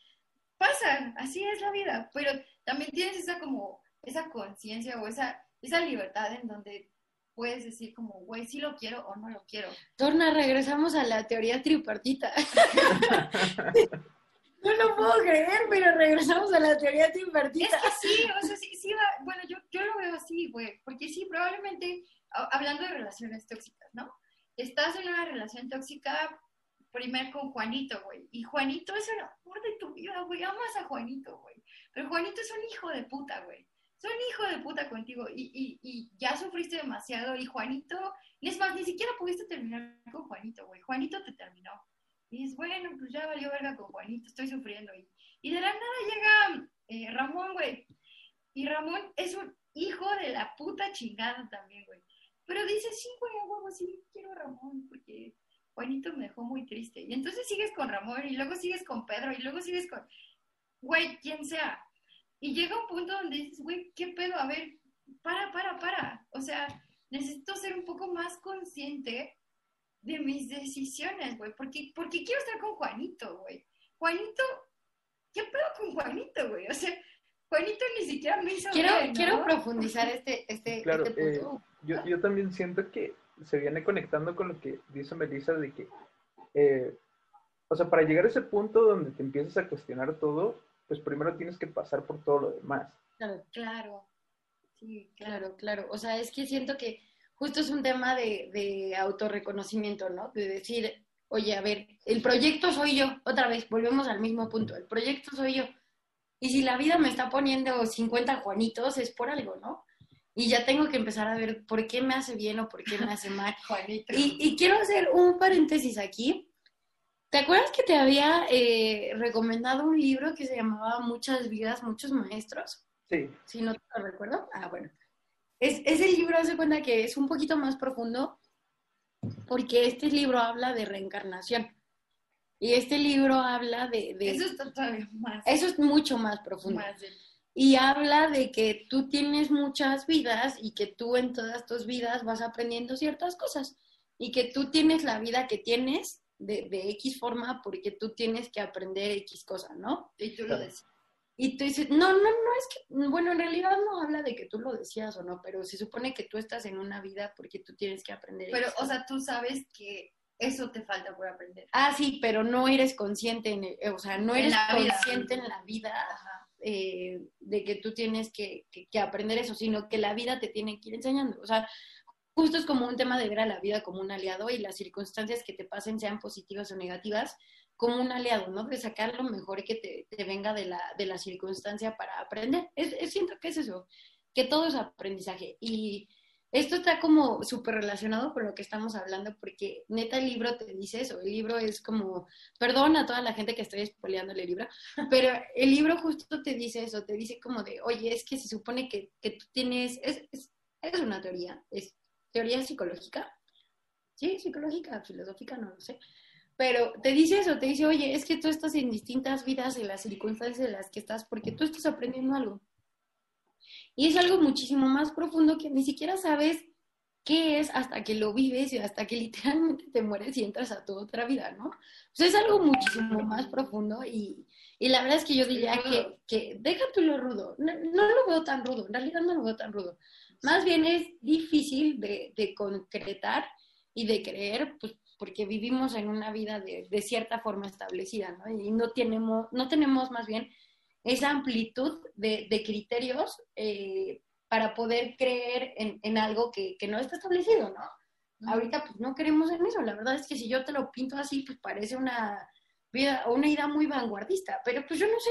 pasan, así es la vida, pero también tienes esa como esa conciencia o esa, esa libertad en donde puedes decir como, güey, si lo quiero o no lo quiero. Torna, regresamos a la teoría tripartita. [LAUGHS] [LAUGHS] no lo puedo creer, pero regresamos a la teoría tripartita. Es que sí, o sea, sí, sí va, bueno, yo, yo lo veo así, güey, porque sí, probablemente, hablando de relaciones tóxicas, ¿no? Estás en una relación tóxica primer con Juanito, güey, y Juanito es el amor de tu vida, güey, amas a Juanito, güey, pero Juanito es un hijo de puta, güey son hijo de puta contigo y, y, y, ya sufriste demasiado y Juanito, es más, ni siquiera pudiste terminar con Juanito, güey. Juanito te terminó. Y dices, bueno, pues ya valió verga con Juanito, estoy sufriendo. Y, y de la nada llega eh, Ramón, güey. Y Ramón es un hijo de la puta chingada también, güey. Pero dice, sí, güey, huevo, sí, quiero a Ramón, porque Juanito me dejó muy triste. Y entonces sigues con Ramón, y luego sigues con Pedro, y luego sigues con, güey, quien sea. Y llega un punto donde dices, güey, ¿qué pedo? A ver, para, para, para. O sea, necesito ser un poco más consciente de mis decisiones, güey. Porque, porque quiero estar con Juanito, güey. Juanito, ¿qué pedo con Juanito, güey? O sea, Juanito ni siquiera me hizo Quiero, quiero profundizar este, este, claro, este eh, punto. yo, yo también siento que se viene conectando con lo que dice Melissa de que, eh, o sea, para llegar a ese punto donde te empiezas a cuestionar todo, pues primero tienes que pasar por todo lo demás. Claro, claro. Sí, claro, claro. O sea, es que siento que justo es un tema de, de autorreconocimiento, ¿no? De decir, oye, a ver, el proyecto soy yo. Otra vez, volvemos al mismo punto. El proyecto soy yo. Y si la vida me está poniendo 50 Juanitos, es por algo, ¿no? Y ya tengo que empezar a ver por qué me hace bien o por qué me hace mal. [LAUGHS] Juanito. Y, y quiero hacer un paréntesis aquí, ¿Te acuerdas que te había eh, recomendado un libro que se llamaba Muchas vidas, muchos maestros? Sí. Si no te lo recuerdo. Ah, bueno. Es, ese libro hace cuenta que es un poquito más profundo porque este libro habla de reencarnación. Y este libro habla de... de Eso está todavía más. eso es mucho más profundo. más de- Y habla de que tú tienes muchas vidas y que tú en todas tus vidas vas aprendiendo ciertas cosas. Y que tú tienes la vida que tienes de, de X forma porque tú tienes que aprender X cosa, ¿no? Y tú lo decías. Y tú dices, no, no, no es que, bueno, en realidad no habla de que tú lo decías o no, pero se supone que tú estás en una vida porque tú tienes que aprender. Pero, o sea, tú sabes que eso te falta por aprender. ah, sí, pero no eres consciente, en el- o sea, no eres vida. consciente en la vida eh, de que tú tienes que, que- que aprender eso, sino que la vida te tiene que ir enseñando. O sea, justo es como un tema de ver a la vida como un aliado y las circunstancias que te pasen, sean positivas o negativas, como un aliado, ¿no? De sacar lo mejor que te, te venga de la, de la circunstancia para aprender. Es, es- siento que es eso, que todo es aprendizaje. Y esto está como súper relacionado con lo que estamos hablando, porque neta el libro te dice eso. El libro es como, perdón a toda la gente que estoy spoileando el libro, [LAUGHS] pero el libro justo te dice eso, te dice como de, oye, es que se supone que, que tú tienes, es, es, es una teoría, es teoría psicológica, sí, psicológica, filosófica, no lo sé, pero te dice eso, te dice, oye, es que tú estás en distintas vidas, en las circunstancias en las que estás, porque tú estás aprendiendo algo. Y es algo muchísimo más profundo que ni siquiera sabes qué es hasta que lo vives y hasta que [LAUGHS] literalmente te mueres y entras a tu otra vida, ¿no? Sea, es algo muchísimo más profundo y, y la verdad es que yo diría que, que deja tú lo rudo. No, no lo veo tan rudo, en realidad no lo veo tan rudo. Más bien es difícil de, de concretar y de creer, pues porque vivimos en una vida de, de cierta forma establecida, ¿no? Y no tenemos, no tenemos más bien esa amplitud de, de criterios eh, para poder creer en, en algo que, que no está establecido, ¿no? Ahorita pues no creemos en eso. La verdad es que si yo te lo pinto así, pues parece una vida, una idea muy vanguardista. Pero pues yo no sé,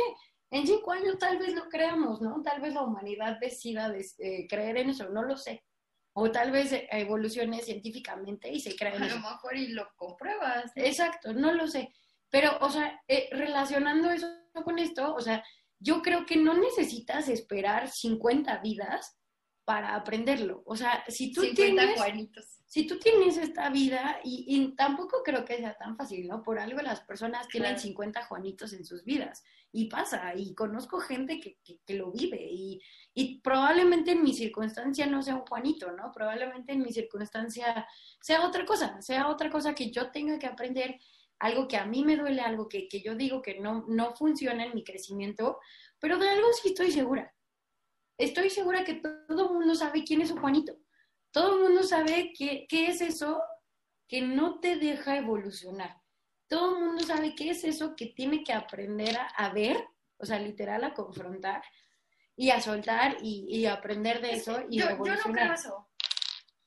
en cinco años tal vez lo creamos, ¿no? Tal vez la humanidad decida eh, creer en eso, no lo sé. O tal vez evolucione científicamente y se crea A lo mejor y lo compruebas. ¿no? Exacto, no lo sé. Pero, o sea, eh, relacionando eso con esto, o sea, yo creo que no necesitas esperar 50 vidas para aprenderlo. O sea, si tú 50 tienes Juanitos. Si tú tienes esta vida, y, y tampoco creo que sea tan fácil, ¿no? Por algo las personas tienen Claro. 50 Juanitos en sus vidas, y pasa, y conozco gente que, que- que lo vive, y, y probablemente en mi circunstancia no sea un Juanito, ¿no? Probablemente en mi circunstancia sea otra cosa, sea otra cosa que yo tenga que aprender, algo que a mí me duele, algo que, que yo digo que no, no funciona en mi crecimiento, pero de algo sí estoy segura. Estoy segura que todo el mundo sabe quién es su Juanito todo el mundo sabe qué, qué es eso que no te deja evolucionar. Todo el mundo sabe qué es eso que tiene que aprender a, a ver, o sea, literal a confrontar y a soltar y, y aprender de eso y yo, yo no evolucionar. creo eso.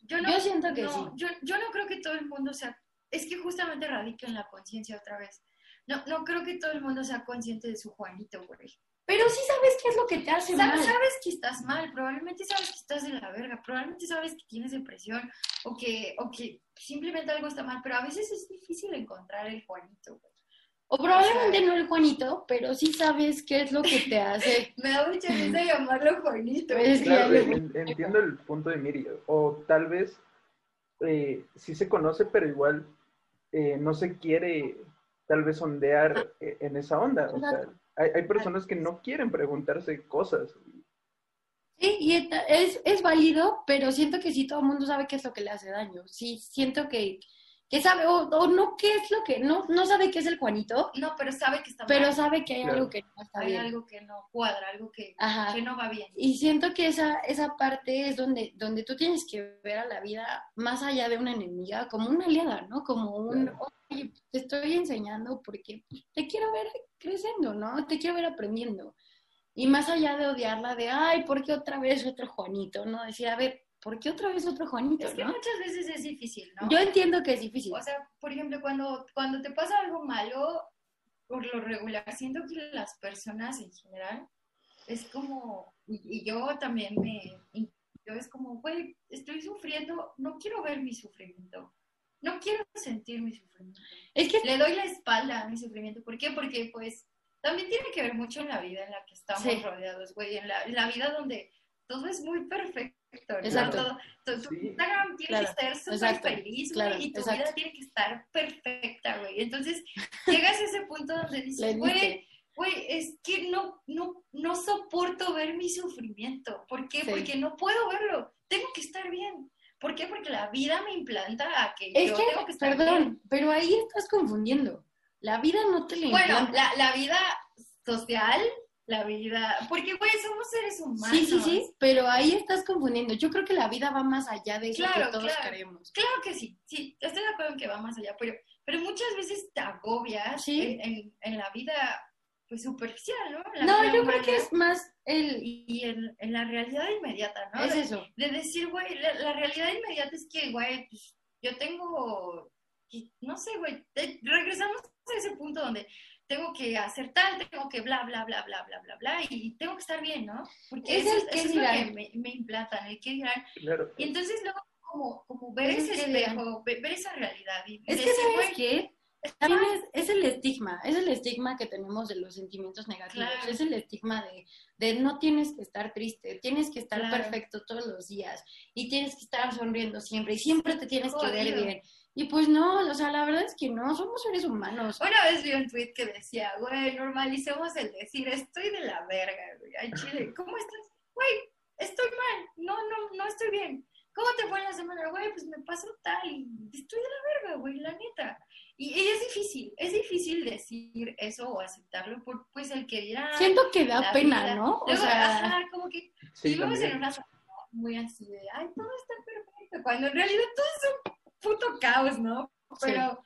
Yo, Yo siento que no, sí. Yo, yo no creo que todo el mundo sea... Es que justamente radica en la conciencia otra vez. No, no creo que todo el mundo sea consciente de su Juanito, güey. Pero sí sabes qué es lo que te hace mal. Sabes, sabes que estás mal, probablemente sabes que estás de la verga, probablemente sabes que tienes depresión o que, o que simplemente algo está mal, pero a veces es difícil encontrar el Juanito, güey. O probablemente o sea- no el Juanito, pero sí sabes qué es lo que te hace. [LAUGHS] Me da mucha risa llamarlo Juanito. Pues Claro, en- entiendo el punto de Miri. O tal vez eh, sí se conoce, pero igual eh, no se quiere tal vez ondear eh, en esa onda. O sea, hay, hay personas que no quieren preguntarse cosas. Sí, y es, es válido, pero siento que sí todo el mundo sabe qué es lo que le hace daño. Sí, siento que, que sabe, o, o no qué es lo que, no, no sabe qué es el Juanito, No, pero sabe que está pero mal. sabe que hay Claro. algo que no está Hay bien. algo que no cuadra, algo que, Ajá. que no va bien. Y siento que esa, esa parte es donde, donde tú tienes que ver a la vida más allá de una enemiga, como una aliada, ¿no? Como un, Claro. oye, te estoy enseñando porque te quiero ver creciendo, ¿no? Te quiero ver aprendiendo. Y más allá de odiarla de, ay, ¿por qué otra vez otro Juanito? ¿No? Decir, a ver, ¿por qué otra vez otro Juanito? Es que ¿no? muchas veces es difícil, ¿no? Yo entiendo que es difícil. O sea, por ejemplo, cuando, cuando te pasa algo malo, por lo regular, siento que las personas en general es como, y, y yo también me, yo es como, güey, estoy sufriendo, no quiero ver mi sufrimiento. no quiero sentir mi sufrimiento. Es que Le doy la espalda a mi sufrimiento. ¿Por qué? Porque pues también tiene que ver mucho en la vida en la que estamos Sí. rodeados, güey, en la, en la vida donde todo es muy perfecto. Exacto. Todo, todo- tu Sí. Instagram tiene Claro, que estar súper feliz, claro, güey, y tu exacto. vida tiene que estar perfecta, güey. Entonces, llegas a ese punto donde [LAUGHS] dices, güey, güey, es que no, no, no soporto ver mi sufrimiento. ¿Por qué? Sí. Porque no puedo verlo. Tengo que estar bien. ¿Por qué? Porque la vida me implanta a que Es yo que, tengo que estar perdón, bien. pero ahí estás confundiendo. La vida no te la Bueno, implanta. la, la vida social, la vida... Porque, güey, somos seres humanos. Sí, sí, sí, pero ahí estás confundiendo. Yo creo que la vida va más allá de eso Claro, que todos claro. queremos. Claro que sí, sí, estoy de acuerdo en que va más allá, pero, pero muchas veces te agobias Sí. en, en- en la vida pues superficial, ¿no? La No, yo creo que es más el... Y en, en la realidad inmediata, ¿no? Es eso. de decir, güey, la, la realidad inmediata es que, güey, pues, yo tengo, no sé, güey, regresamos a ese punto donde tengo que hacer tal, tengo que bla, bla, bla, bla, bla, bla, bla, y tengo que estar bien, ¿no? Porque Es eso, el qué eso es lo que me, me implantan, el qué dirán. Claro. Y entonces luego como, como ver Es ese espejo, ve- ver, esa realidad y Es que, decir, ¿sabes güey, qué? También es, es el estigma, es el estigma que tenemos de los sentimientos negativos, Claro. es el estigma de, de no tienes que estar triste, tienes que estar Claro. perfecto todos los días y tienes que estar sonriendo siempre y siempre te tienes que ver bien. Y pues no, o sea, la verdad es que no, somos seres humanos. Una vez vi un tweet que decía, güey, normalicemos el decir, estoy de la verga, güey. Ay, Chile, ¿cómo estás? Güey, estoy mal, no, no, no estoy bien. ¿Cómo te fue en la semana? Güey, pues me pasó tal y estoy de la verga, güey, la neta. Y, y es difícil, es difícil decir eso o aceptarlo por, pues, el que dirá. Siento que da pena, vida. ¿no? O Luego, sea, ajá, como que Sí, vivimos en una muy así de, ay, todo está perfecto, cuando en realidad todo es un puto caos, ¿no? Pero,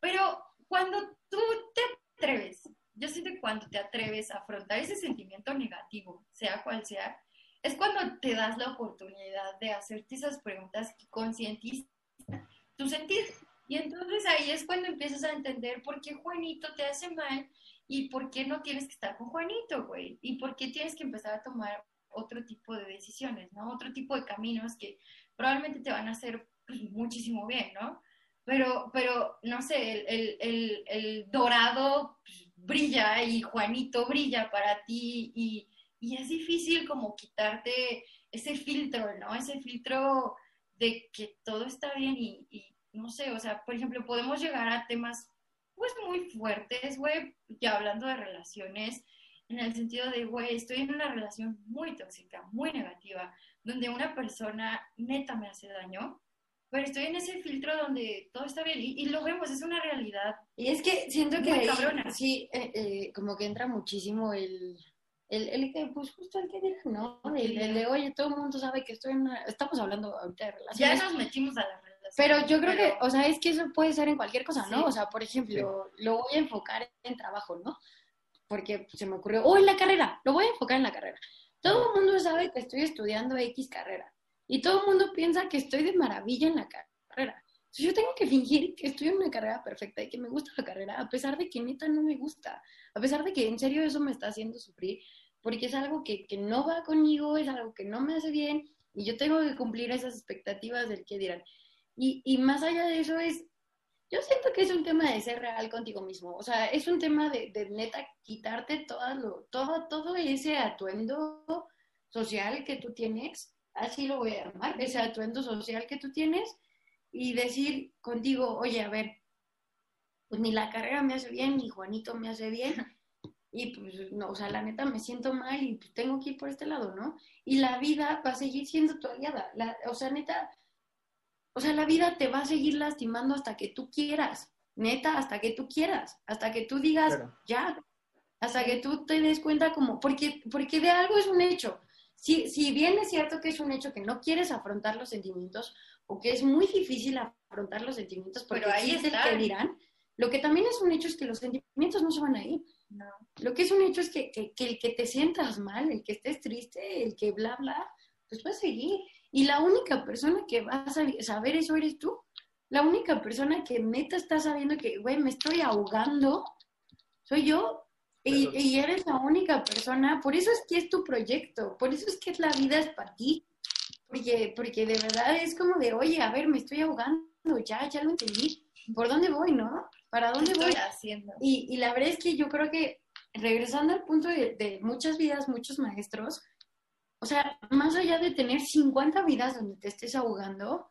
pero cuando tú te atreves, yo siento que cuando te atreves a afrontar ese sentimiento negativo, sea cual sea, es cuando te das la oportunidad de hacerte esas preguntas que concientizan tu sentir. Y entonces ahí es cuando empiezas a entender por qué Juanito te hace mal y por qué no tienes que estar con Juanito, güey. Y por qué tienes que empezar a tomar otro tipo de decisiones, ¿no? Otro tipo de caminos que probablemente te van a hacer muchísimo bien, ¿no? Pero, pero no sé, el, el, el, dorado pues, brilla y Juanito brilla para ti y, y es difícil como quitarte ese filtro, ¿no? Ese filtro de que todo está bien y, y no sé, o sea, por ejemplo, podemos llegar a temas pues muy fuertes, güey, ya hablando de relaciones, en el sentido de, güey, estoy en una relación muy tóxica, muy negativa, donde una persona neta me hace daño, pero estoy en ese filtro donde todo está bien y, y lo vemos, es una realidad. y es que siento que ahí, cabrona. sí, eh, eh, como que entra muchísimo el, el, el que, pues justo el que dirán, ¿no? El, el de, oye, todo el mundo sabe que estoy en una, estamos hablando ahorita de Ya relaciones. nos metimos a la relación. Pero yo creo pero- que, o sea, es que eso puede ser en cualquier cosa, ¿no? Sí. O sea, por ejemplo, lo voy a enfocar en trabajo, ¿no? Porque se me ocurrió, oh, en la carrera, lo voy a enfocar en la carrera. Todo el mundo sabe que estoy estudiando X carrera y todo el mundo piensa que estoy de maravilla en la carrera. Yo tengo que fingir que estoy en una carrera perfecta y que me gusta la carrera, a pesar de que neta no me gusta, a pesar de que en serio eso me está haciendo sufrir, porque es algo que, que no va conmigo, es algo que no me hace bien y yo tengo que cumplir esas expectativas del que dirán. Y, y más allá de eso es, yo siento que es un tema de ser real contigo mismo. O sea, es un tema de, de neta quitarte todo, lo, todo, todo ese atuendo social que tú tienes, así lo voy a llamar, ese atuendo social que tú tienes y decir contigo, oye, a ver, pues ni la carrera me hace bien, ni Juanito me hace bien. Y pues, no, o sea, la neta me siento mal y pues tengo que ir por este lado, ¿no? Y la vida va a seguir siendo tu aliada. La, o sea, neta, o sea, la vida te va a seguir lastimando hasta que tú quieras, neta, hasta que tú quieras, hasta que tú digas, ya, hasta que tú te des cuenta como, porque, porque de algo es un hecho. Si, si bien es cierto que es un hecho que no quieres afrontar los sentimientos o que es muy difícil afrontar los sentimientos porque Pero ahí existe el que dirán, lo que también es un hecho es que los sentimientos no se van a ir. No. Lo que es un hecho es que, que, que el que te sientas mal, el que estés triste, el que bla, bla, pues va a seguir. Y la única persona que va a saber eso eres tú. La única persona que neta está sabiendo que, güey, me estoy ahogando, soy yo. Y, y eres la única persona. Por eso es que es tu proyecto. Por eso es que la vida es para ti. Porque, porque de verdad es como de, oye, a ver, me estoy ahogando. ya, ya lo entendí. ¿Por dónde voy, no? ¿Para dónde ¿Qué voy? haciendo? Y, y la verdad es que yo creo que, regresando al punto de, de muchas vidas, muchos maestros, o sea, más allá de tener 50 vidas donde te estés ahogando,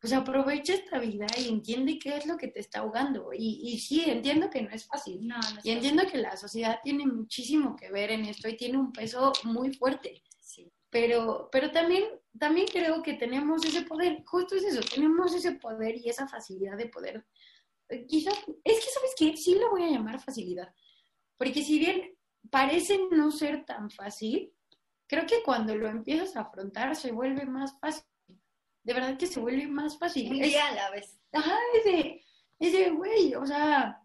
pues aprovecha esta vida y entiende qué es lo que te está ahogando. Y, y sí, entiendo que no es fácil. No, no Y entiendo que la sociedad tiene muchísimo que ver en esto y tiene un peso muy fuerte. Sí. Pero, pero también, también creo que tenemos ese poder, justo es eso, tenemos ese poder y esa facilidad de poder. eh, Quizás, es que, ¿sabes qué? Sí lo voy a llamar facilidad. Porque si bien parece no ser tan fácil, creo que cuando lo empiezas a afrontar se vuelve más fácil. De verdad que se vuelve más fácil. Un día a la vez. Ajá, ese, ese güey, o sea,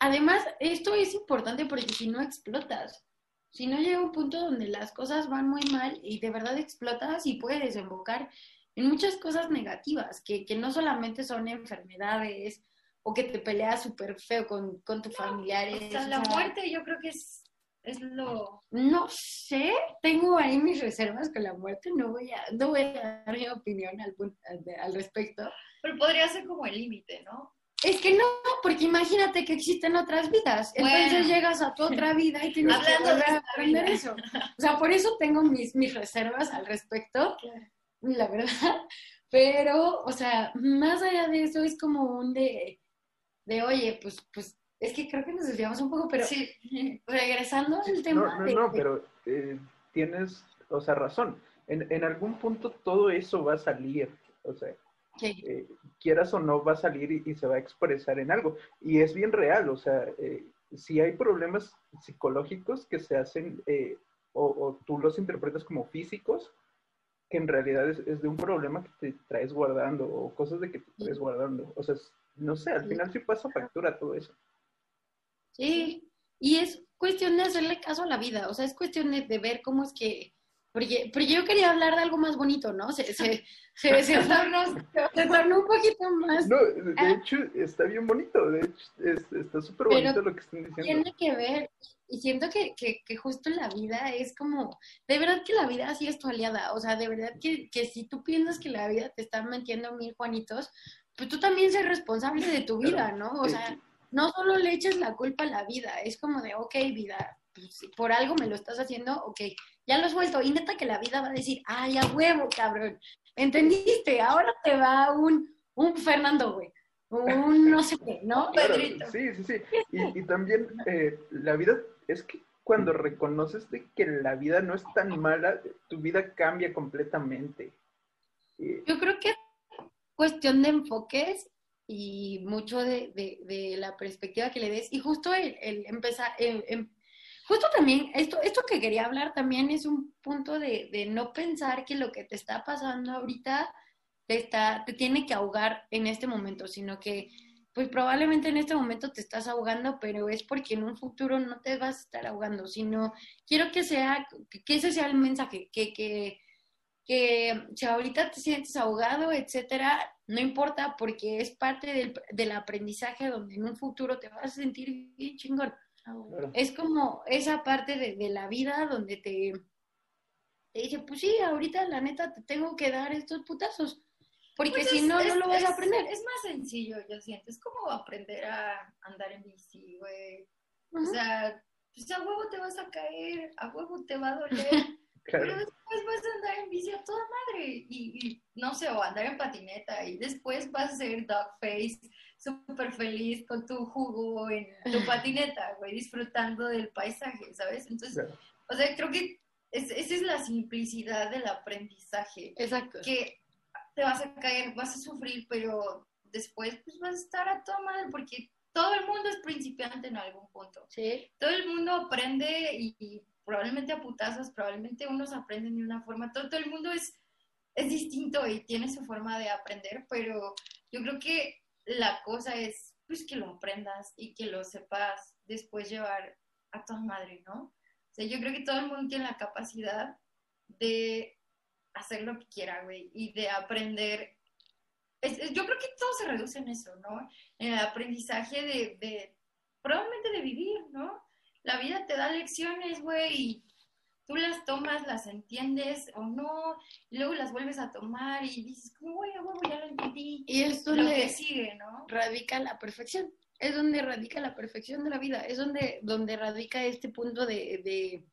además esto es importante porque si no explotas, si no llega un punto donde las cosas van muy mal y de verdad explotas y puede desembocar en muchas cosas negativas, que, que no solamente son enfermedades o que te peleas súper feo con, con tus familiares. O sea, o la sea, muerte yo creo que es, es lo... No sé, tengo ahí mis reservas con la muerte, no voy a, no voy a dar mi opinión al, respecto. Pero podría ser como el límite, ¿no? Es que no, porque imagínate que existen otras vidas. Entonces llegas a tu otra vida y tienes que Hablando volver a aprender vida. eso. O sea, por eso tengo mis, mis reservas al respecto, la verdad. Pero, o sea, más allá de eso es como un de, de oye, pues, pues, es que creo que nos desviamos un poco, pero sí. [LAUGHS] regresando al tema No, no, de- no, pero eh, tienes, o sea, razón. En, en algún punto todo eso va a salir, o sea, eh, quieras o no, va a salir y, y se va a expresar en algo. Y es bien real, o sea, eh, si hay problemas psicológicos que se hacen eh, o, o tú los interpretas como físicos, que en realidad es, es de un problema que te traes guardando o cosas de que te traes guardando. O sea, no sé, al final sí pasa factura todo eso. Sí, y es cuestión de hacerle caso a la vida, o sea, es cuestión de, de ver cómo es que, porque, porque yo quería hablar de algo más bonito, ¿no? Se, se, se, se tornó, un poquito más, No, de hecho, está bien bonito, de hecho, es- está súper Pero bonito lo que están diciendo. tiene que ver, y siento que, que, que justo la vida es como, de verdad que la vida sí es tu aliada, o sea, de verdad que, que si tú piensas que la vida te está mintiendo mil Juanitos, pues tú también ser responsable de tu vida, ¿no? O Sí, sea. No solo le eches la culpa a la vida, es como de, ok, vida, pues, por algo me lo estás haciendo, ok, ya lo suelto. Y neta que la vida va a decir, ay, a huevo, cabrón, ¿entendiste? Ahora te va un, un Fernando, güey, un no sé qué, ¿no? [LAUGHS] Claro, Pedrito. sí, sí, sí. Y, y también eh, la vida, es que cuando reconoces de que la vida no es tan mala, tu vida cambia completamente. Yo creo que es cuestión de enfoques y mucho de, de- la perspectiva que le des. Y justo el, empezar, em- justo también, esto, esto que quería hablar también es un punto de, de no pensar que lo que te está pasando ahorita te, está, te tiene que ahogar en este momento, sino que pues probablemente en este momento te estás ahogando, pero es porque en un futuro no te vas a estar ahogando, sino quiero que sea, que ese sea el mensaje, que, que, que si ahorita te sientes ahogado, etcétera, no importa porque es parte del, del aprendizaje donde en un futuro te vas a sentir bien chingón. claro. Es como esa parte de, de la vida donde te, te dice, pues sí, ahorita la neta te tengo que dar estos putazos, porque Pues si es- no, es- no lo vas es- a aprender. Es más sencillo, yo siento. Es como aprender a andar en bici, güey. O Ujú. sea, pues a huevo te vas a caer, a huevo te va a doler, [LAUGHS] Claro. pero después vas a andar en bici a toda madre. Y, y, no sé, o andar en patineta. Y después vas a ser dog face, súper feliz con tu jugo en tu [LAUGHS] patineta, güey, disfrutando del paisaje, ¿sabes? Entonces, Claro. o sea, creo que es- esa es la simplicidad del aprendizaje Exacto. que te vas a caer, vas a sufrir, pero después pues vas a estar a toda madre porque todo el mundo es principiante en algún punto. Sí. Todo el mundo aprende y, y probablemente a putazos, probablemente unos aprenden de una forma, todo, el mundo es, es distinto y tiene su forma de aprender, pero yo creo que la cosa es pues que lo aprendas y que lo sepas después llevar a toda madre, ¿no? O sea, yo creo que todo el mundo tiene la capacidad de hacer lo que quiera, güey, y de aprender. Yo creo que todo se reduce en eso, ¿no? En el aprendizaje de, de probablemente de vivir, ¿no? La vida te da lecciones, güey, y tú las tomas, las entiendes o no, y luego las vuelves a tomar y dices, como, güey, a huevo, ya lo entendí. Y es Lo donde que sigue, ¿no? radica la perfección. Es donde radica la perfección de la vida. Es donde, donde radica este punto de, de-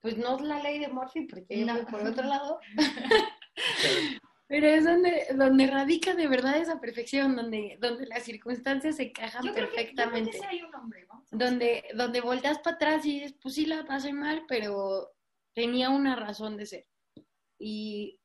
pues no es la ley de Murphy, porque yo No. voy por otro lado, [LAUGHS] [LAUGHS] pero es donde, donde radica de verdad esa perfección, donde, donde las circunstancias se encajan Yo creo que, yo creo que perfectamente. sí hay un hombre, ¿no? donde, donde volteas para atrás y dices, pues sí la pasé mal, pero tenía una razón de ser. Y,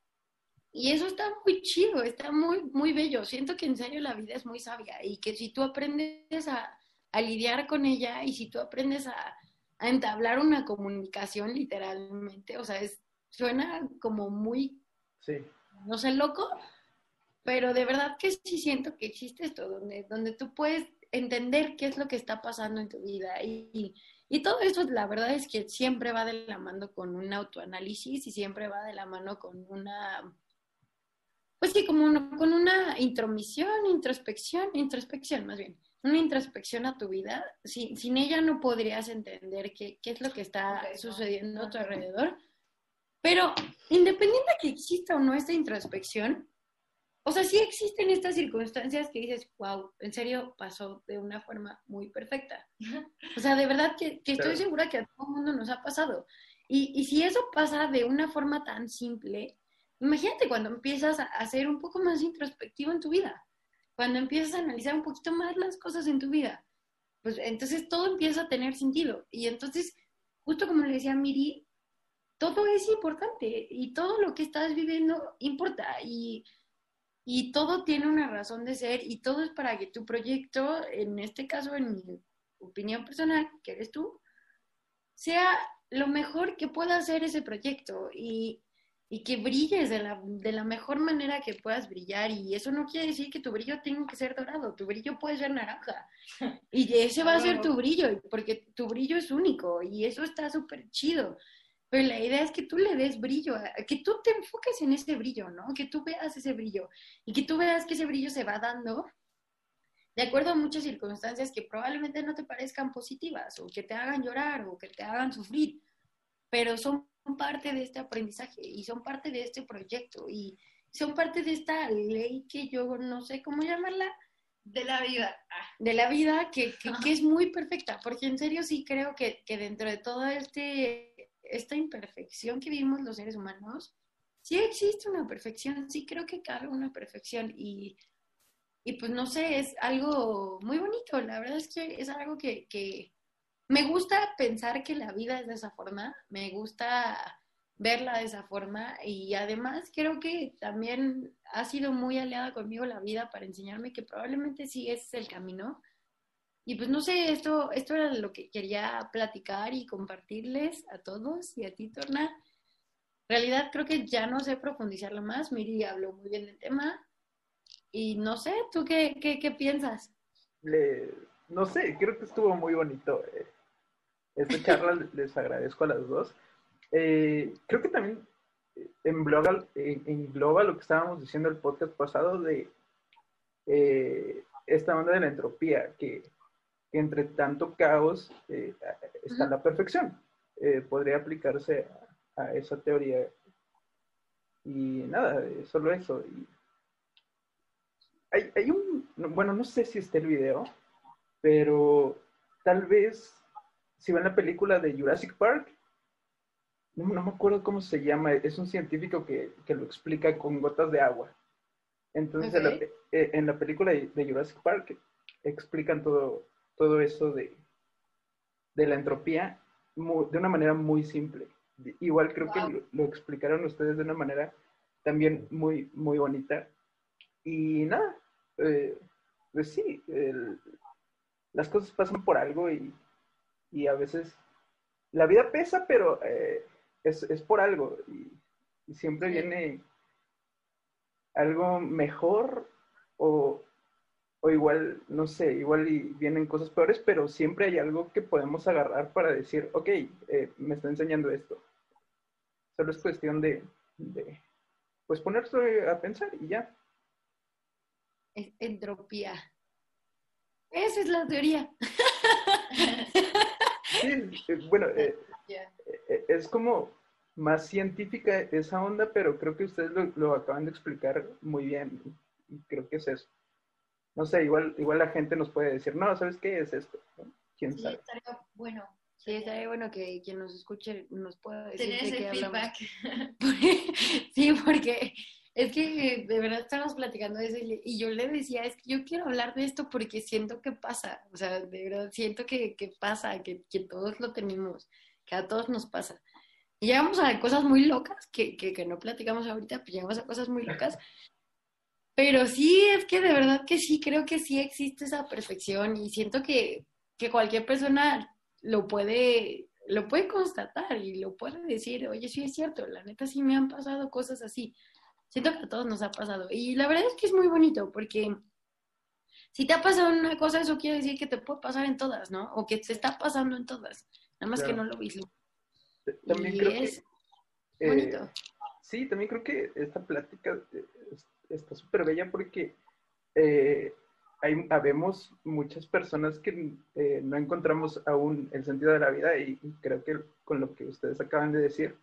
y eso está muy chido, está muy, muy bello. Siento que en serio la vida es muy sabia y que si tú aprendes a, a lidiar con ella y si tú aprendes a, a entablar una comunicación literalmente, o sea, es, suena como muy Sí, no sé, loco, pero de verdad que sí siento que existe esto, donde, donde tú puedes entender qué es lo que está pasando en tu vida y, y, todo eso, la verdad es que siempre va de la mano con un autoanálisis y siempre va de la mano con una, pues sí, como una- con una intromisión, introspección, introspección más bien, una introspección a tu vida. Sin, sin ella no podrías entender qué, qué es lo que está no. sucediendo a tu alrededor. Pero independiente de que exista o no esta introspección, o sea, sí existen estas circunstancias que dices, wow, en serio pasó de una forma muy perfecta. O sea, de verdad que, que estoy segura que a todo el mundo nos ha pasado. Y, y si eso pasa de una forma tan simple, imagínate cuando empiezas a, a ser un poco más introspectivo en tu vida, cuando empiezas a analizar un poquito más las cosas en tu vida, pues entonces todo empieza a tener sentido. Y entonces, justo como le decía Miri, todo es importante y todo lo que estás viviendo importa y, y todo tiene una razón de ser y todo es para que tu proyecto, en este caso, en mi opinión personal, que eres tú, sea lo mejor que pueda hacer ese proyecto y, y que brilles de la, de la mejor manera que puedas brillar. Y eso no quiere decir que tu brillo tenga que ser dorado, tu brillo puede ser naranja. [LAUGHS] Y ese va a ser tu brillo, porque tu brillo es único y eso está súper chido. Pero la idea es que tú le des brillo, que tú te enfoques en ese brillo, ¿no? Que tú veas ese brillo y que tú veas que ese brillo se va dando de acuerdo a muchas circunstancias que probablemente no te parezcan positivas o que te hagan llorar o que te hagan sufrir, pero son parte de este aprendizaje y son parte de este proyecto y son parte de esta ley que yo no sé cómo llamarla, De la vida. Ah, de la vida que, que, que es muy perfecta, porque en serio sí creo que, que dentro de toda este, esta imperfección que vivimos los seres humanos, sí existe una perfección, sí creo que cabe una perfección y, y pues no sé, es algo muy bonito, la verdad es que es algo que, que me gusta pensar que la vida es de esa forma, me gusta verla de esa forma y además creo que también ha sido muy aliada conmigo la vida para enseñarme que probablemente sí ese es el camino. Y pues no sé, esto, esto era lo que quería platicar y compartirles a todos y a ti, Torna. En realidad creo que ya no sé profundizarlo más. Miri habló muy bien del tema. Y no sé, ¿tú qué, qué, qué piensas? le- no sé, creo que estuvo muy bonito. eh, esta charla [LAUGHS] les agradezco a las dos. Eh, creo que también eh, engloba, engloba lo que estábamos diciendo el podcast pasado de eh, esta onda de la entropía, que entre tanto caos eh, está la perfección. Eh, podría aplicarse a, a esa teoría. Y nada, eh, solo eso. Y hay, hay un, bueno, no sé si está el video, pero tal vez si ven la película de Jurassic Park, no, no me acuerdo cómo se llama, es un científico que, que lo explica con gotas de agua. Entonces, en, la, Ok. en la película de Jurassic Park explican todo, todo eso de, de la entropía de una manera muy simple. Igual creo que lo, lo explicaron ustedes de una manera también muy, muy bonita. Y nada, eh, pues sí, el- las cosas pasan por algo y, y a veces la vida pesa, pero eh, es, es por algo y, y siempre Sí. viene algo mejor o, o igual, no sé, igual y vienen cosas peores, pero siempre hay algo que podemos agarrar para decir, ok, eh, me está enseñando esto. Solo es cuestión de, de pues ponerse a pensar y ya. Es entropía. Esa es la teoría. Sí, eh, bueno, eh, es como más científica esa onda, pero creo que ustedes lo, acaban de explicar muy bien. Y creo que es eso. No sé, igual, igual la gente nos puede decir, no, ¿sabes qué es esto? ¿Quién sí, sabe? Estaría bueno. Sí, estaría bueno que quien nos escuche nos pueda decir Tener ese qué feedback. [LAUGHS] sí, porque es que de verdad estamos platicando de eso y yo le decía, es que yo quiero hablar de esto porque siento que pasa, o sea, de verdad siento que, que pasa, que, que todos lo tenemos, que a todos nos pasa. Y llegamos a cosas muy locas, que, que, no platicamos ahorita, pues llegamos a cosas muy locas. Pero sí, es que de verdad que sí, creo que sí existe esa perfección y siento que, que cualquier persona lo puede, lo puede constatar y lo puede decir, oye, sí es cierto, la neta sí me han pasado cosas así. Siento que a todos nos ha pasado. Y la verdad es que es muy bonito porque si te ha pasado una cosa, eso quiere decir que te puede pasar en todas, ¿no? O que te está pasando en todas. Nada más que no lo viste. También creo que, eh, sí, también creo que esta plática eh, está súper bella porque eh, hay, habemos muchas personas que no encontramos aún el sentido de la vida y, creo que con lo que ustedes acaban de decir,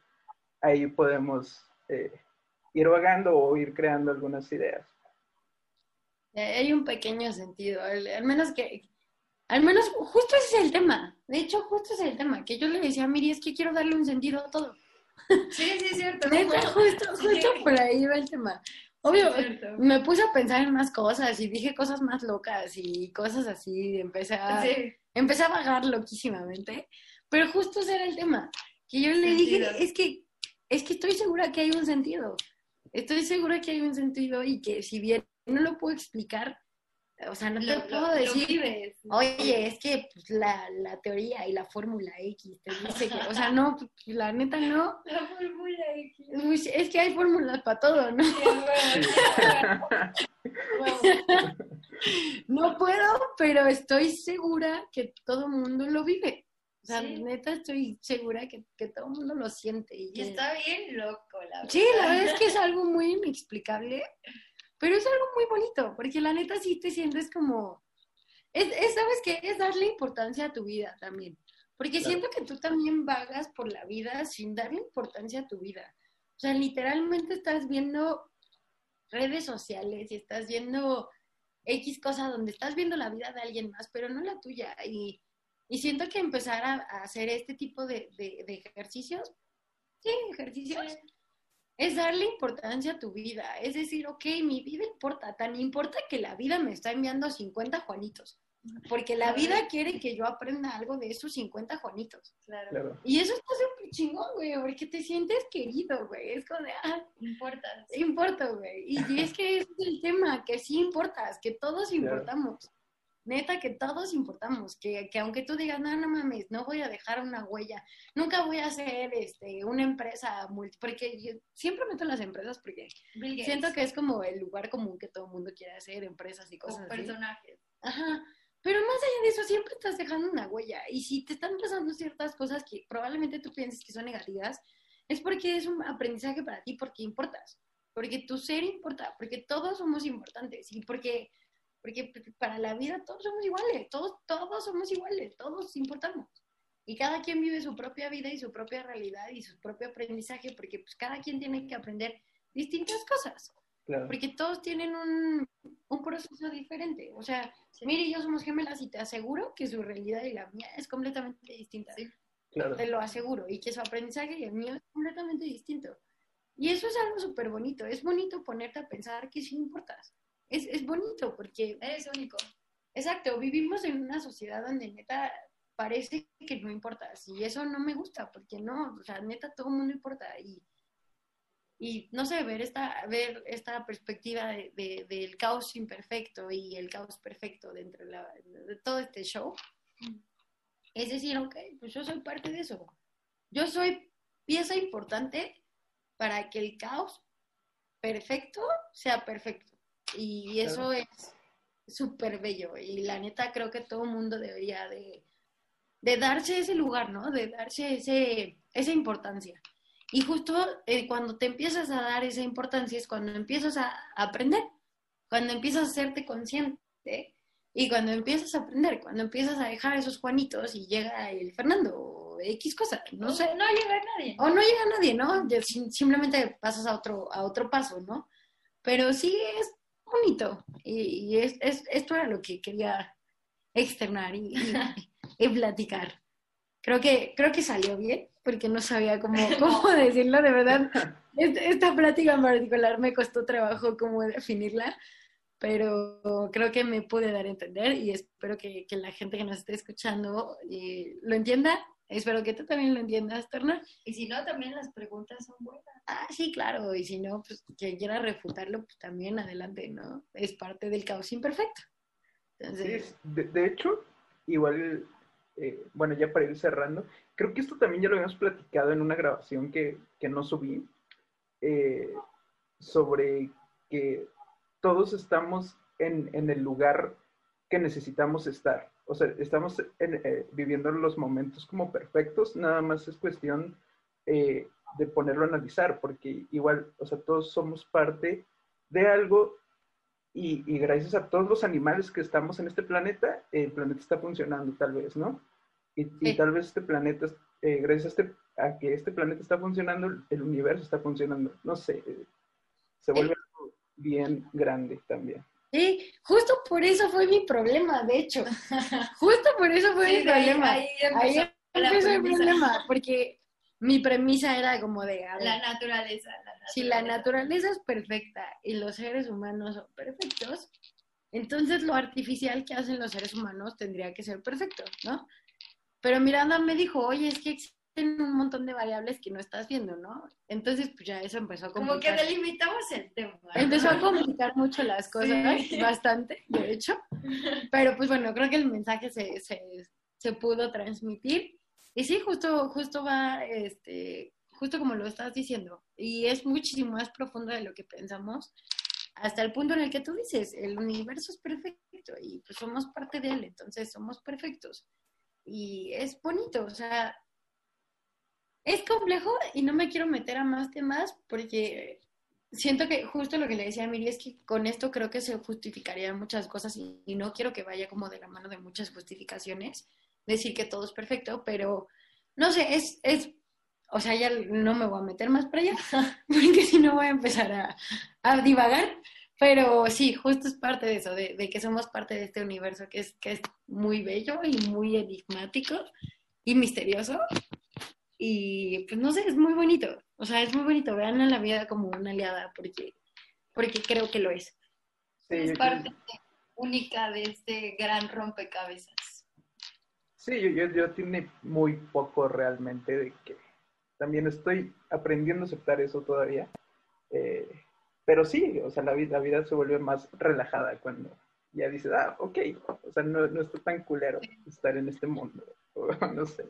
ahí podemos ir vagando o ir creando algunas ideas. Hay un pequeño sentido, al menos que, al menos, justo ese es el tema. De hecho, justo ese es el tema. Que yo le decía a Miri, es que quiero darle un sentido a todo. Sí, sí, es cierto. [LAUGHS] justo, justo por ahí va el tema. Obvio, me puse a pensar en más cosas y dije cosas más locas y cosas así. Empecé a, empecé a vagar loquísimamente. Pero justo ese era el tema. Que yo le dije, es que, es que estoy segura que hay un sentido. Estoy segura que hay un sentido y que si bien no lo puedo explicar, o sea, no te puedo decir, oye, es que pues, la, la, teoría y la fórmula X te dice que, o sea, no, pues, la neta no. [LAUGHS] La fórmula X. es que hay fórmulas para todo, ¿no? [LAUGHS] no puedo, pero estoy segura que todo el mundo lo vive. O sea, neta estoy segura que, que, todo el mundo lo siente. Y, está bien loco, la verdad. Sí, la verdad es que es algo muy inexplicable. Pero es algo muy bonito, porque la neta sí te sientes como... Es, ¿Sabes qué? Es darle importancia a tu vida también. Porque siento que tú también vagas por la vida sin darle importancia a tu vida. O sea, literalmente estás viendo redes sociales y estás viendo X cosa donde estás viendo la vida de alguien más, pero no la tuya. Y, y siento que empezar a, hacer este tipo de, de, ejercicios, sí, ejercicios, es darle importancia a tu vida. Es decir, ok, mi vida importa, tan importa que la vida me está enviando 50 Juanitos. Porque la vida quiere que yo aprenda algo de esos 50 Juanitos. Claro. Y eso está súper chingón, güey, porque te sientes querido, güey. Es como de, ah, importas. Importa, güey. Y, es que ese es el tema, que sí importas, que todos importamos neta que todos importamos, que, que, aunque tú digas, no, no mames, no voy a dejar una huella, nunca voy a hacer este, una empresa multi, porque yo siempre meto las empresas porque siento que es como el lugar común que todo el mundo quiere hacer, empresas y cosas así. personajes. Ajá. Pero más allá de eso, siempre estás dejando una huella. Y si te están pasando ciertas cosas que probablemente tú pienses que son negativas, es porque es un aprendizaje para ti, porque importas. Porque tu ser importa, porque todos somos importantes y porque porque para la vida todos somos iguales, todos, todos somos iguales, todos importamos. Y cada quien vive su propia vida y su propia realidad y su propio aprendizaje, porque pues cada quien tiene que aprender distintas cosas. Porque todos tienen un, un, proceso diferente. O sea, mire, yo somos gemelas y te aseguro que su realidad y la mía es completamente distinta. Te lo aseguro. Y que su aprendizaje y el mío es completamente distinto. Y eso es algo súper bonito. Es bonito ponerte a pensar que sí importas es, es bonito porque... es único. Exacto, vivimos en una sociedad donde neta parece que no importa. Y eso no me gusta, porque no, o sea, neta todo el mundo importa. Y, y no sé, ver esta, ver esta perspectiva de, del caos imperfecto y el caos perfecto dentro de, de todo este show, es decir, ok, pues yo soy parte de eso. Yo soy pieza importante para que el caos perfecto sea perfecto. Y eso es súper bello. Y la neta creo que todo el mundo debería de, darse ese lugar, ¿no? De darse ese, esa importancia. Y justo eh, cuando te empiezas a dar esa importancia es cuando empiezas a aprender, cuando empiezas a hacerte consciente y cuando empiezas a aprender, cuando empiezas a dejar esos Juanitos y llega el Fernando, X cosa, no sé. no llega nadie. O no llega nadie, ¿no? Simplemente pasas a otro, a otro paso, ¿no? Pero sí es bonito. Y, y es, es- esto era lo que quería externar y, y- [LAUGHS] y platicar. Creo que, creo que salió bien, porque no sabía cómo, [LAUGHS] cómo decirlo, de verdad. Esta plática en particular me costó trabajo cómo definirla, pero creo que me pude dar a entender y espero que, que la gente que nos esté escuchando eh, lo entienda. Espero que tú también lo entiendas, Torna. Y si no, también las preguntas son buenas. Ah, sí, claro, y si no, pues quien quiera refutarlo, pues también adelante, ¿no? Es parte del caos imperfecto. Sí, Entonces, es- de, de hecho, igual, eh, bueno, ya para ir cerrando, creo que esto también ya lo habíamos platicado en una grabación que, que no subí, eh, sobre que todos estamos en, en el lugar que necesitamos estar. O sea, estamos en- eh, viviendo los momentos como perfectos, nada más es cuestión eh, de ponerlo a analizar, porque igual, o sea, todos somos parte de algo y, y gracias a todos los animales que estamos en este planeta, el planeta está funcionando tal vez, ¿no? Y, y Sí. tal vez este planeta, eh, gracias a, este, a que este planeta está funcionando, el universo está funcionando. No sé, eh, se vuelve algo bien grande también. sí, justo por eso fue mi problema, de hecho. [LAUGHS] Justo por eso fue mi Sí, problema. ahí Ahí empezó el problema, porque mi premisa era como de, ver, La naturaleza. la si la naturaleza. naturaleza es perfecta y los seres humanos son perfectos, entonces lo artificial que hacen los seres humanos tendría que ser perfecto, ¿no? Pero Miranda me dijo, oye, es que existen un montón de variables que no estás viendo, ¿no? Entonces, pues ya eso empezó a Como que complicar. delimitamos el tema. Empezó a complicar mucho las cosas, Sí. bastante, de hecho. [LAUGHS] Pero pues bueno, creo que el mensaje se, se, se pudo transmitir. Y sí, justo, justo va, este, justo como lo estás diciendo. Y es muchísimo más profundo de lo que pensamos, hasta el punto en el que tú dices, el universo es perfecto y pues somos parte de él, entonces somos perfectos. Y es bonito, o sea, es complejo y no me quiero meter a más temas porque siento que justo lo que le decía a Miri es que con esto creo que se justificarían muchas cosas y, no quiero que vaya como de la mano de muchas justificaciones, decir que todo es perfecto, pero no sé, es, es o sea, ya no me voy a meter más para allá, [LAUGHS] porque si no voy a empezar a, a divagar, pero sí, justo es parte de eso, de, de que somos parte de este universo que es, que es muy bello y muy enigmático y misterioso. Y pues no sé, es muy bonito. O sea, es muy bonito. Vean a la vida como una aliada porque, porque creo que lo es. Sí, es parte única de este gran rompecabezas. Sí, yo, yo, yo tiene muy poco realmente de que también estoy aprendiendo a aceptar eso todavía. Eh, pero sí, o sea, la vida, la vida se vuelve más relajada cuando ya dices, ah, ok, o sea, no, no está tan culero estar en este mundo, [LAUGHS] no sé.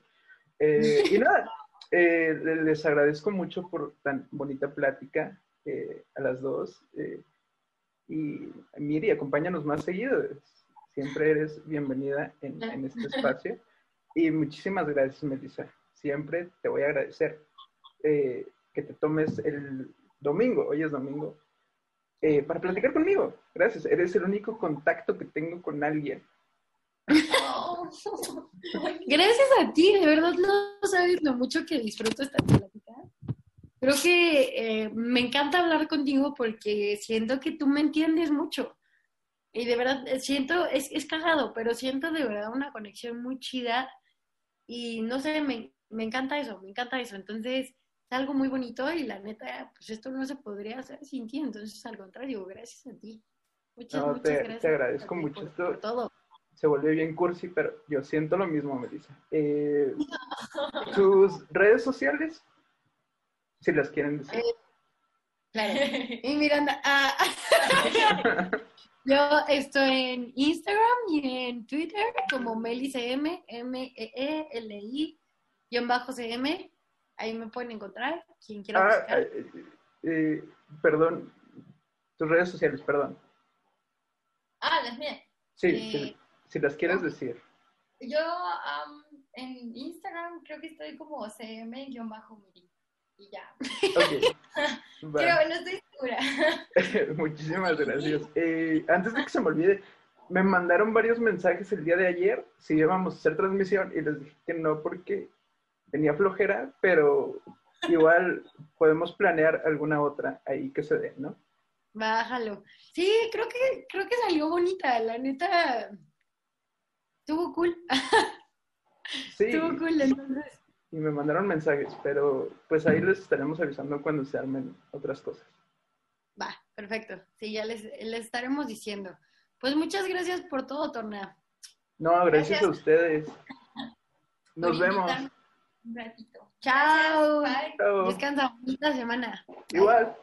Eh, y nada, eh, les agradezco mucho por tan bonita plática eh, a las dos. eh, y Miri, acompáñanos más seguido. Siempre eres bienvenida en, en este [LAUGHS] espacio. Y muchísimas gracias, Melissa. Siempre te voy a agradecer eh, que te tomes el domingo, hoy es domingo, eh, para platicar conmigo. Gracias, eres el único contacto que tengo con alguien. [LAUGHS] [LAUGHS] Gracias a ti, de verdad no sabes lo mucho que disfruto esta plática. Creo que eh, me encanta hablar contigo porque siento que tú me entiendes mucho. Y de verdad, eh, siento, es, es cagado, pero siento de verdad una conexión muy chida. Y no sé, me, me encanta eso, me encanta eso. Entonces, es algo muy bonito y la neta, pues esto no se podría hacer sin ti. Entonces, al contrario, gracias a ti. Muchas, No, muchas te- te gracias. agradezco mucho por- esto. por todo. Se vuelve bien cursi, pero yo siento lo mismo, Melissa. Eh, ¿Tus redes sociales? Si las quieren decir. Claro. Y Miranda, ah, [LAUGHS] yo estoy en Instagram y en Twitter como MeliCM, M-E-E-L-I, guion bajo CM. Ahí me pueden encontrar, quien quiera Ah, buscar. eh, eh, perdón, tus redes sociales, perdón. Ah, las mías. Sí, Eh, si, las quieres decir. Yo en Instagram creo que estoy como cm-miri. Y ya. Ok. [LAUGHS] Creo, no estoy segura. [LAUGHS] Muchísimas gracias. [LAUGHS] Eh, antes de que se me olvide, me mandaron varios mensajes el día de ayer si íbamos a hacer transmisión y les dije que no porque tenía flojera, pero igual podemos planear alguna otra ahí que se dé, ¿no? Bájalo. Sí, creo que, creo que salió bonita, la neta. Estuvo cool. [LAUGHS] Sí. Estuvo cool, entonces. Y me mandaron mensajes, pero pues ahí les estaremos avisando cuando se armen otras cosas. Va, perfecto. Sí, ya les, les estaremos diciendo. Pues muchas gracias por todo, Torna. No, gracias, Gracias. a ustedes. [LAUGHS] Nos Por vemos. Un ratito. Chao. Bye. Chao. Descansa, bonita semana. Igual.